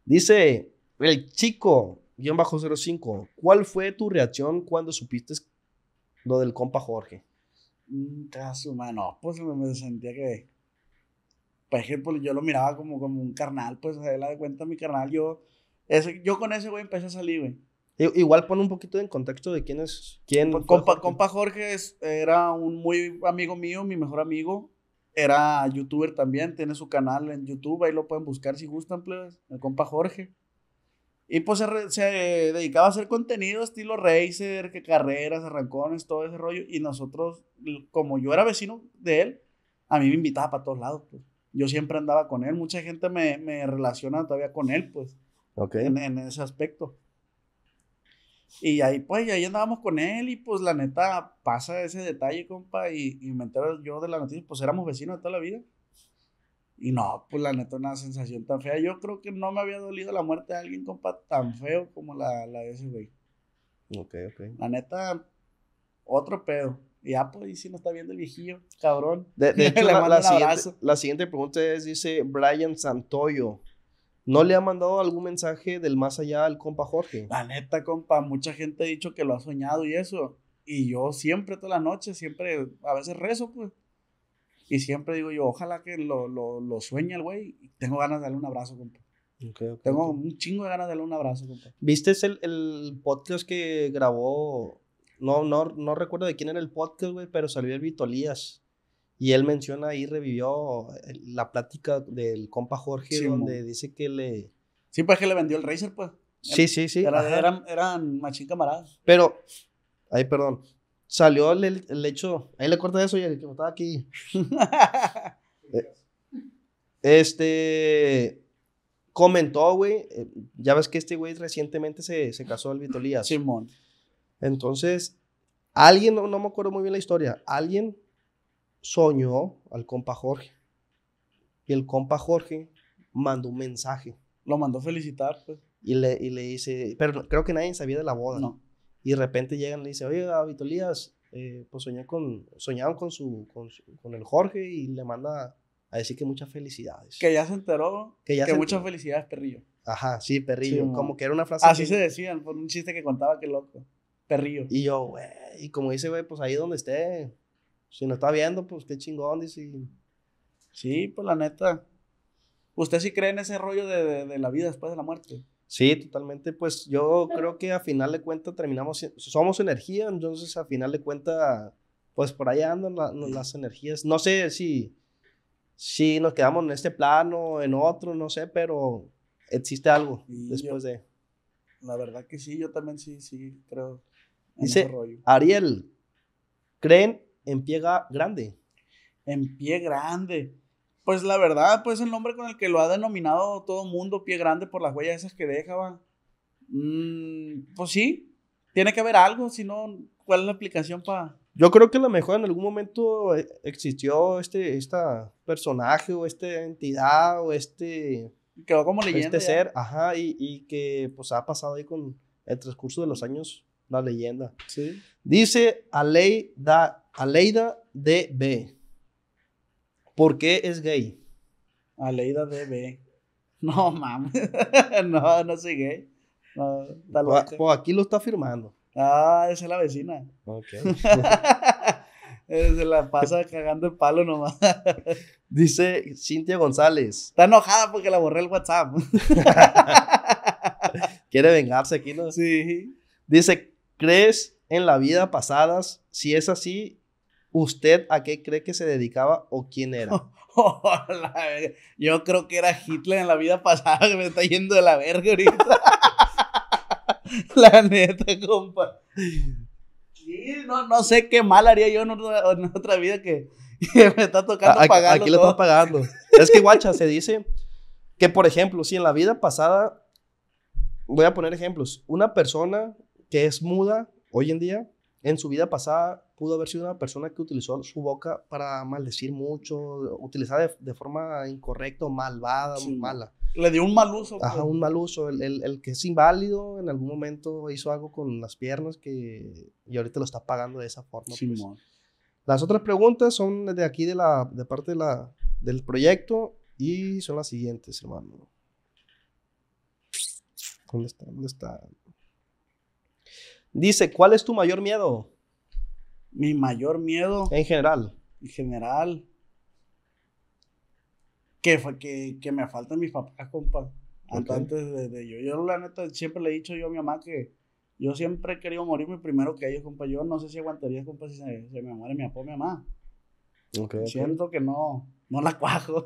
Dice el chico, guion bajo 05, ¿cuál fue tu reacción cuando supiste lo del compa Jorge? Mm, caso, mano, pues me, sentía que. Que pues, yo lo miraba como, como un carnal, pues a él de cuenta mi carnal. Yo, ese, yo con ese güey empecé a salir, güey. Igual pon un poquito en contexto de quién es. ¿Quién compa, Jorge. compa Jorge es- era un muy amigo mío, mi mejor amigo. Era youtuber también, tiene su canal en YouTube, ahí lo pueden buscar si gustan, plebes. El compa Jorge. Y pues se, re- se dedicaba a hacer contenido estilo racer, que carreras, arrancones, todo ese rollo. Y nosotros, como yo era vecino de él, a mí me invitaba para todos lados, pues. Yo siempre andaba con él. Mucha gente me, me relaciona todavía con él, pues Ok. en, en ese aspecto. Y ahí, pues, ahí andábamos con él y pues la neta pasa ese detalle, compa, y, y me entero yo de la noticia, pues éramos vecinos de toda la vida. Y no, pues la neta una sensación tan fea. Yo creo que no me había dolido la muerte de alguien, compa, tan feo como la, la de ese güey. Ok, ok. La neta, otro pedo. Y ya, pues, y si no está viendo el viejillo, cabrón. De, de <laughs> hecho, la, siguiente, la siguiente pregunta es, dice Brian Santoyo. ¿No le ha mandado algún mensaje del más allá al compa Jorge? La neta, compa, mucha gente ha dicho que lo ha soñado y eso. Y yo siempre, toda la noche, siempre, a veces rezo, pues. Y siempre digo yo, ojalá que lo, lo, lo sueñe el güey. Tengo ganas de darle un abrazo, compa. Ok, ok, Tengo ok. un chingo de ganas de darle un abrazo, compa. ¿Viste el, el podcast que grabó? No, no, no recuerdo de quién era el podcast, güey, pero salió el Vitolías. Y él menciona ahí, revivió la plática del compa Jorge, Sí, donde mo. dice que le... Sí, pues que le vendió el Razer, pues. Sí, sí, sí. Era- eran, eran machín camaradas. Pero, ay, perdón. Salió el, el hecho. Ahí le corta eso y el que estaba aquí. <laughs> Eh, Este. Comentó, güey. eh, Ya ves que este güey recientemente se, se casó, el Vitolías. Simón. Entonces, alguien, no, no me acuerdo muy bien la historia, alguien soñó al compa Jorge. Y el compa Jorge mandó un mensaje. Lo mandó felicitar, pues. Y le, y le dice, pero creo que nadie sabía de la boda. No. Y de repente llegan y le dice, oye, Vitolías, eh, pues soñé con, soñaron con, su, con, su- con el Jorge y le manda a decir que muchas felicidades. Que ya se enteró. Que ya se muchas enteró. felicidades, perrillo. Ajá, sí, perrillo. Sí, como que era una frase. Así que- se decían, por un chiste que contaba, que loco. Perrillo. Y yo, güey, y como dice, güey, pues ahí donde esté, si nos está viendo, pues qué chingón, dice. y- Sí, pues la neta. ¿Usted sí cree en ese rollo de, de- de la vida después de la muerte? Sí, totalmente, pues yo creo que a final de cuentas terminamos, somos energía, entonces a final de cuentas, pues por ahí andan la- las energías. No sé si, si nos quedamos en este plano, en otro, no sé, pero existe algo Sí, después de... La verdad que sí, yo también sí, sí, creo. En Dice ese rollo. Ariel, ¿creen en pie grande? En pie grande. Pues la verdad, pues el nombre con el que lo ha denominado todo mundo, pie grande, por las huellas esas que deja, va. Mm, pues sí, tiene que haber algo, si no, ¿cuál es la aplicación para...? Yo creo que a lo mejor en algún momento eh, existió este esta personaje o esta entidad o este, Quedó como leyenda. este ya. ser, ajá, y, y que pues ha pasado ahí con el transcurso de los años la leyenda. Sí. Dice Aleida, Aleida DB. ¿Por qué es gay? Aleida DB. No, mames. <laughs> no, no soy gay. No, Pues, pues aquí lo está firmando. Ah, esa es la vecina. Ok. <laughs> Eh, Se la pasa cagando el palo nomás. <laughs> Dice Cintia González. Está enojada porque la borré el WhatsApp. Quiere vengarse aquí, ¿no? Sí. Dice, ¿crees en la vida pasadas? Si es así, ¿usted a qué cree que se dedicaba o quién era? <laughs> La verga. Yo creo que era Hitler en la vida pasada <laughs> que me está yendo de la verga ahorita. <laughs> la neta, compa. Sí, no, no sé qué mal haría yo en otra, en otra vida que, que me está tocando A- pagarlo aquí lo estás pagando. Es que, guacha, se dice que, por ejemplo, si en la vida pasada, voy a poner ejemplos, una persona que es muda hoy en día, en su vida pasada pudo haber sido una persona que utilizó su boca para maldecir mucho, utilizada de, de forma incorrecta malvada, Sí. mala. Le dio un mal uso. Ajá, pues. un mal uso. El, el- el que es inválido en algún momento hizo algo con las piernas que y ahorita lo está pagando de esa forma. pues. Simón. Las otras preguntas son de aquí de la de parte de la, del proyecto y son las siguientes, hermano. ¿Dónde está? ¿Dónde está? Dice, ¿cuál es tu mayor miedo Mi mayor miedo en general? en general. Que, fue, que, que me faltan mis papás, compa. Antes de, de yo. Yo, la neta, siempre le he dicho yo a mi mamá que yo siempre he querido morirme primero que ellos, compa. Yo no sé si aguantaría, compa, si se, se me muere mi papá o mi mamá. Siento que no, no la cuajo.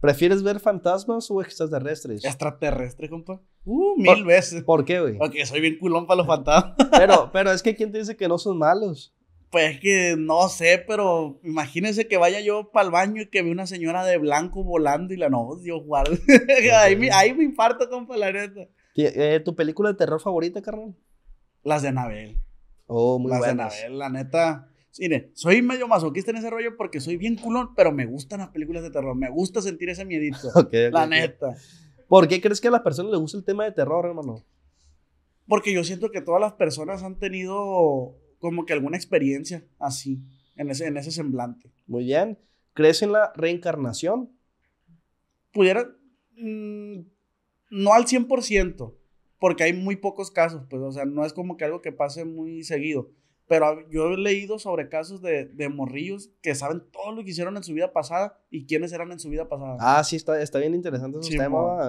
¿Prefieres ver fantasmas o extraterrestres? Extraterrestre, compa. Uh, mil Por- veces. ¿Por qué, güey? Porque soy bien culón para los fantasmas. <laughs> Pero, pero es que ¿quién te dice que no son malos? Pues que no sé, pero imagínense que vaya yo para el baño y que ve una señora de blanco volando y la no, Dios guarde. <laughs> ahí, me, ahí me infarto, compa, la neta. ¿Ti- eh, ¿Tu película de terror favorita, carnal? Las de Anabel. Oh, muy Las buenas. de Anabel, la neta. Mire, soy medio masoquista en ese rollo porque soy bien culón, pero me gustan las películas de terror. Me gusta sentir ese miedito. <laughs> Ok, ok, la neta. ¿Por qué crees que a las personas les gusta el tema de terror, hermano? Porque yo siento que todas las personas han tenido como que alguna experiencia así, en ese, en ese semblante. Muy bien. ¿Crees en la reencarnación? pudiera, mm, no al 100%, porque hay muy pocos casos, pues, o sea, no es como que algo que pase muy seguido, Pero yo he leído sobre casos de, de morrillos que saben todo lo que hicieron en su vida pasada y quiénes eran en su vida pasada. Ah, sí, está, está bien interesante esos Sí.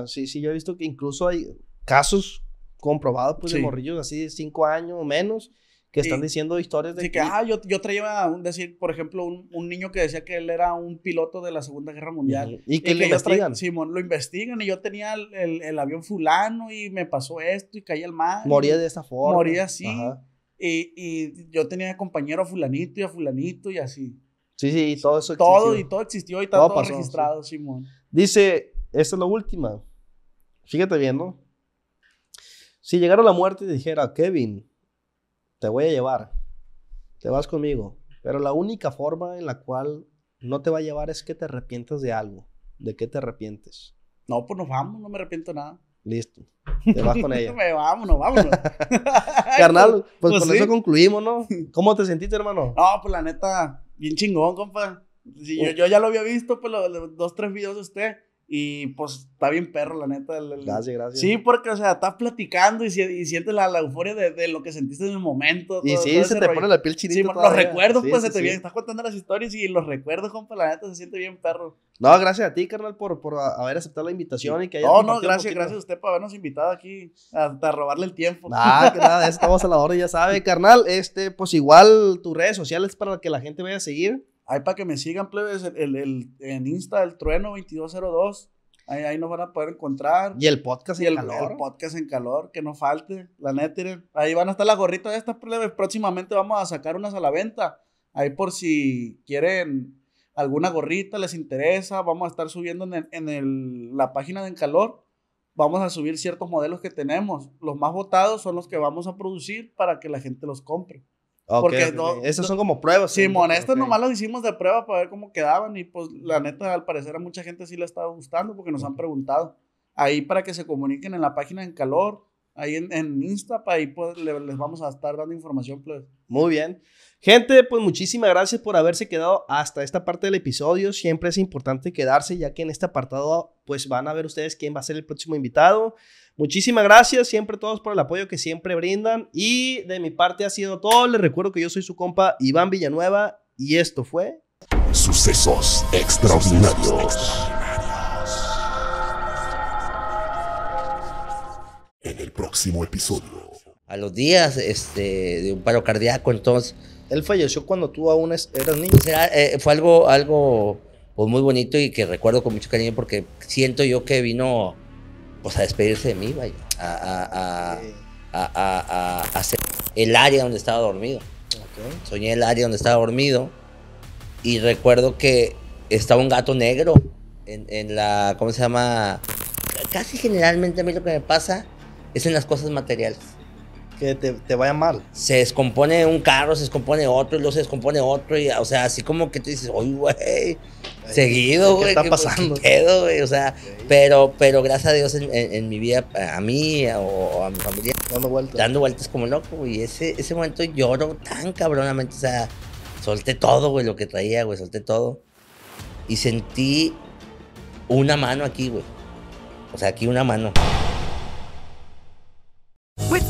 Sí, sí, yo he visto que incluso hay casos comprobados pues, de Sí. morrillos así de 5 años o menos que están Y- diciendo historias de Así que, ah, yo, yo traía un decir, por ejemplo, un, un niño que decía que él era un piloto de la Segunda Guerra Mundial. Ujú. Y que lo yo tra- investigan. Simón, lo investigan y yo tenía el, el- el avión fulano y me pasó esto y caí al mar. moría y de esta forma. Moría así. Ajá. Y, y yo tenía compañero a fulanito y a fulanito y así. Sí, sí, y todo eso Todo existió. y todo existió y está Todo todo, pasó, registrado, Simón. Dice, esta es la última. Fíjate bien, ¿no? Si llegara la muerte y dijera, Kevin, te voy a llevar, te vas conmigo, pero la única forma en la cual no te va a llevar es que te arrepientas de algo. ¿De qué te arrepientes? No, pues nos vamos, no me arrepiento de nada. Listo. Te vas con ella. <laughs> Vámonos, vámonos. <laughs> Carnal, pues, pues con sí. eso concluimos, ¿no? <laughs> ¿Cómo te sentiste, hermano? No, pues la neta, bien chingón, compa. Sí, yo, yo ya lo había visto, pues lo- los dos, tres videos de usted. Y pues está bien perro, la neta. el- el- Gracias, gracias. Sí, porque, o sea, estás platicando y, y sientes la, la euforia de, de lo que sentiste en el momento. Y todo- sí, todo se te rollo. pone la piel chinita Sí, los todavía. recuerdos, Sí, pues sí, se te sí. vienen. Estás contando las historias y los recuerdos, compa, la neta se siente bien perro. No, gracias a ti, carnal, por, por haber aceptado la invitación y que No, no, gracias, gracias a usted por habernos invitado aquí a, a robarle el tiempo. Ah, que nada, estamos a la hora, ya sabe, carnal. Este, pues igual tus redes sociales para que la gente vaya a seguir. Ahí para que me sigan, plebes, el, el, el- en Insta, el trueno 2202. Ahí, ahí nos van a poder encontrar. Y el podcast Y en el, calor. el podcast en calor, que no falte. La neta, ahí van a estar las gorritas de estas plebes. Próximamente vamos a sacar unas a la venta. Ahí por si quieren alguna gorrita, les interesa. Vamos a estar subiendo en, el- en el- la página de En Calor. Vamos a subir ciertos modelos que tenemos. Los más votados son los que vamos a producir para que la gente los compre. Ok, porque ok, no- ok. Esas son como pruebas. Simón, estos ok. nomás los hicimos de prueba para ver cómo quedaban y pues la neta al parecer a mucha gente sí le está gustando porque nos han preguntado. Ahí para que se comuniquen en la página en calor, ahí en, en Insta, para ahí pues, le- les vamos a estar dando información. Pues. Muy bien. Gente, pues muchísimas gracias por haberse quedado hasta esta parte del episodio. Siempre es importante quedarse, ya que en este apartado, pues van a ver ustedes quién va a ser el próximo invitado. Muchísimas gracias, siempre todos por el apoyo que siempre brindan. Y de mi parte ha sido todo. Les recuerdo que yo soy su compa Iván Villanueva y esto fue Sucesos extraordinarios. Próximo episodio. A los días este, de un paro cardíaco, entonces Él falleció cuando tú aún es- eras niño. era, eh, fue algo, algo pues, muy bonito y que recuerdo con mucho cariño porque siento yo que vino pues, a despedirse de mí, vaya, a, a, a, a, a- a- a hacer el área donde estaba dormido. Soñé el área donde estaba dormido y recuerdo que estaba un gato negro en, en la, ¿cómo se llama? Casi generalmente a mí lo que me pasa es en las cosas materiales. Que te, te vaya mal. Se descompone un carro, se descompone otro, y luego se descompone otro, y, o sea, así como que tú dices, oye, güey, seguido, ¿qué güey. está ¿qué- pasando? qué pedo, güey? O sea, pero, pero gracias a Dios en, en- en mi vida, a mí o, o a mi familia, Dando vueltas. dando vueltas como loco, güey. Ese, ese momento lloro tan cabronamente, o sea, solté todo, güey, lo que traía, güey, solté todo. Y sentí una mano aquí, güey. O sea, aquí una mano.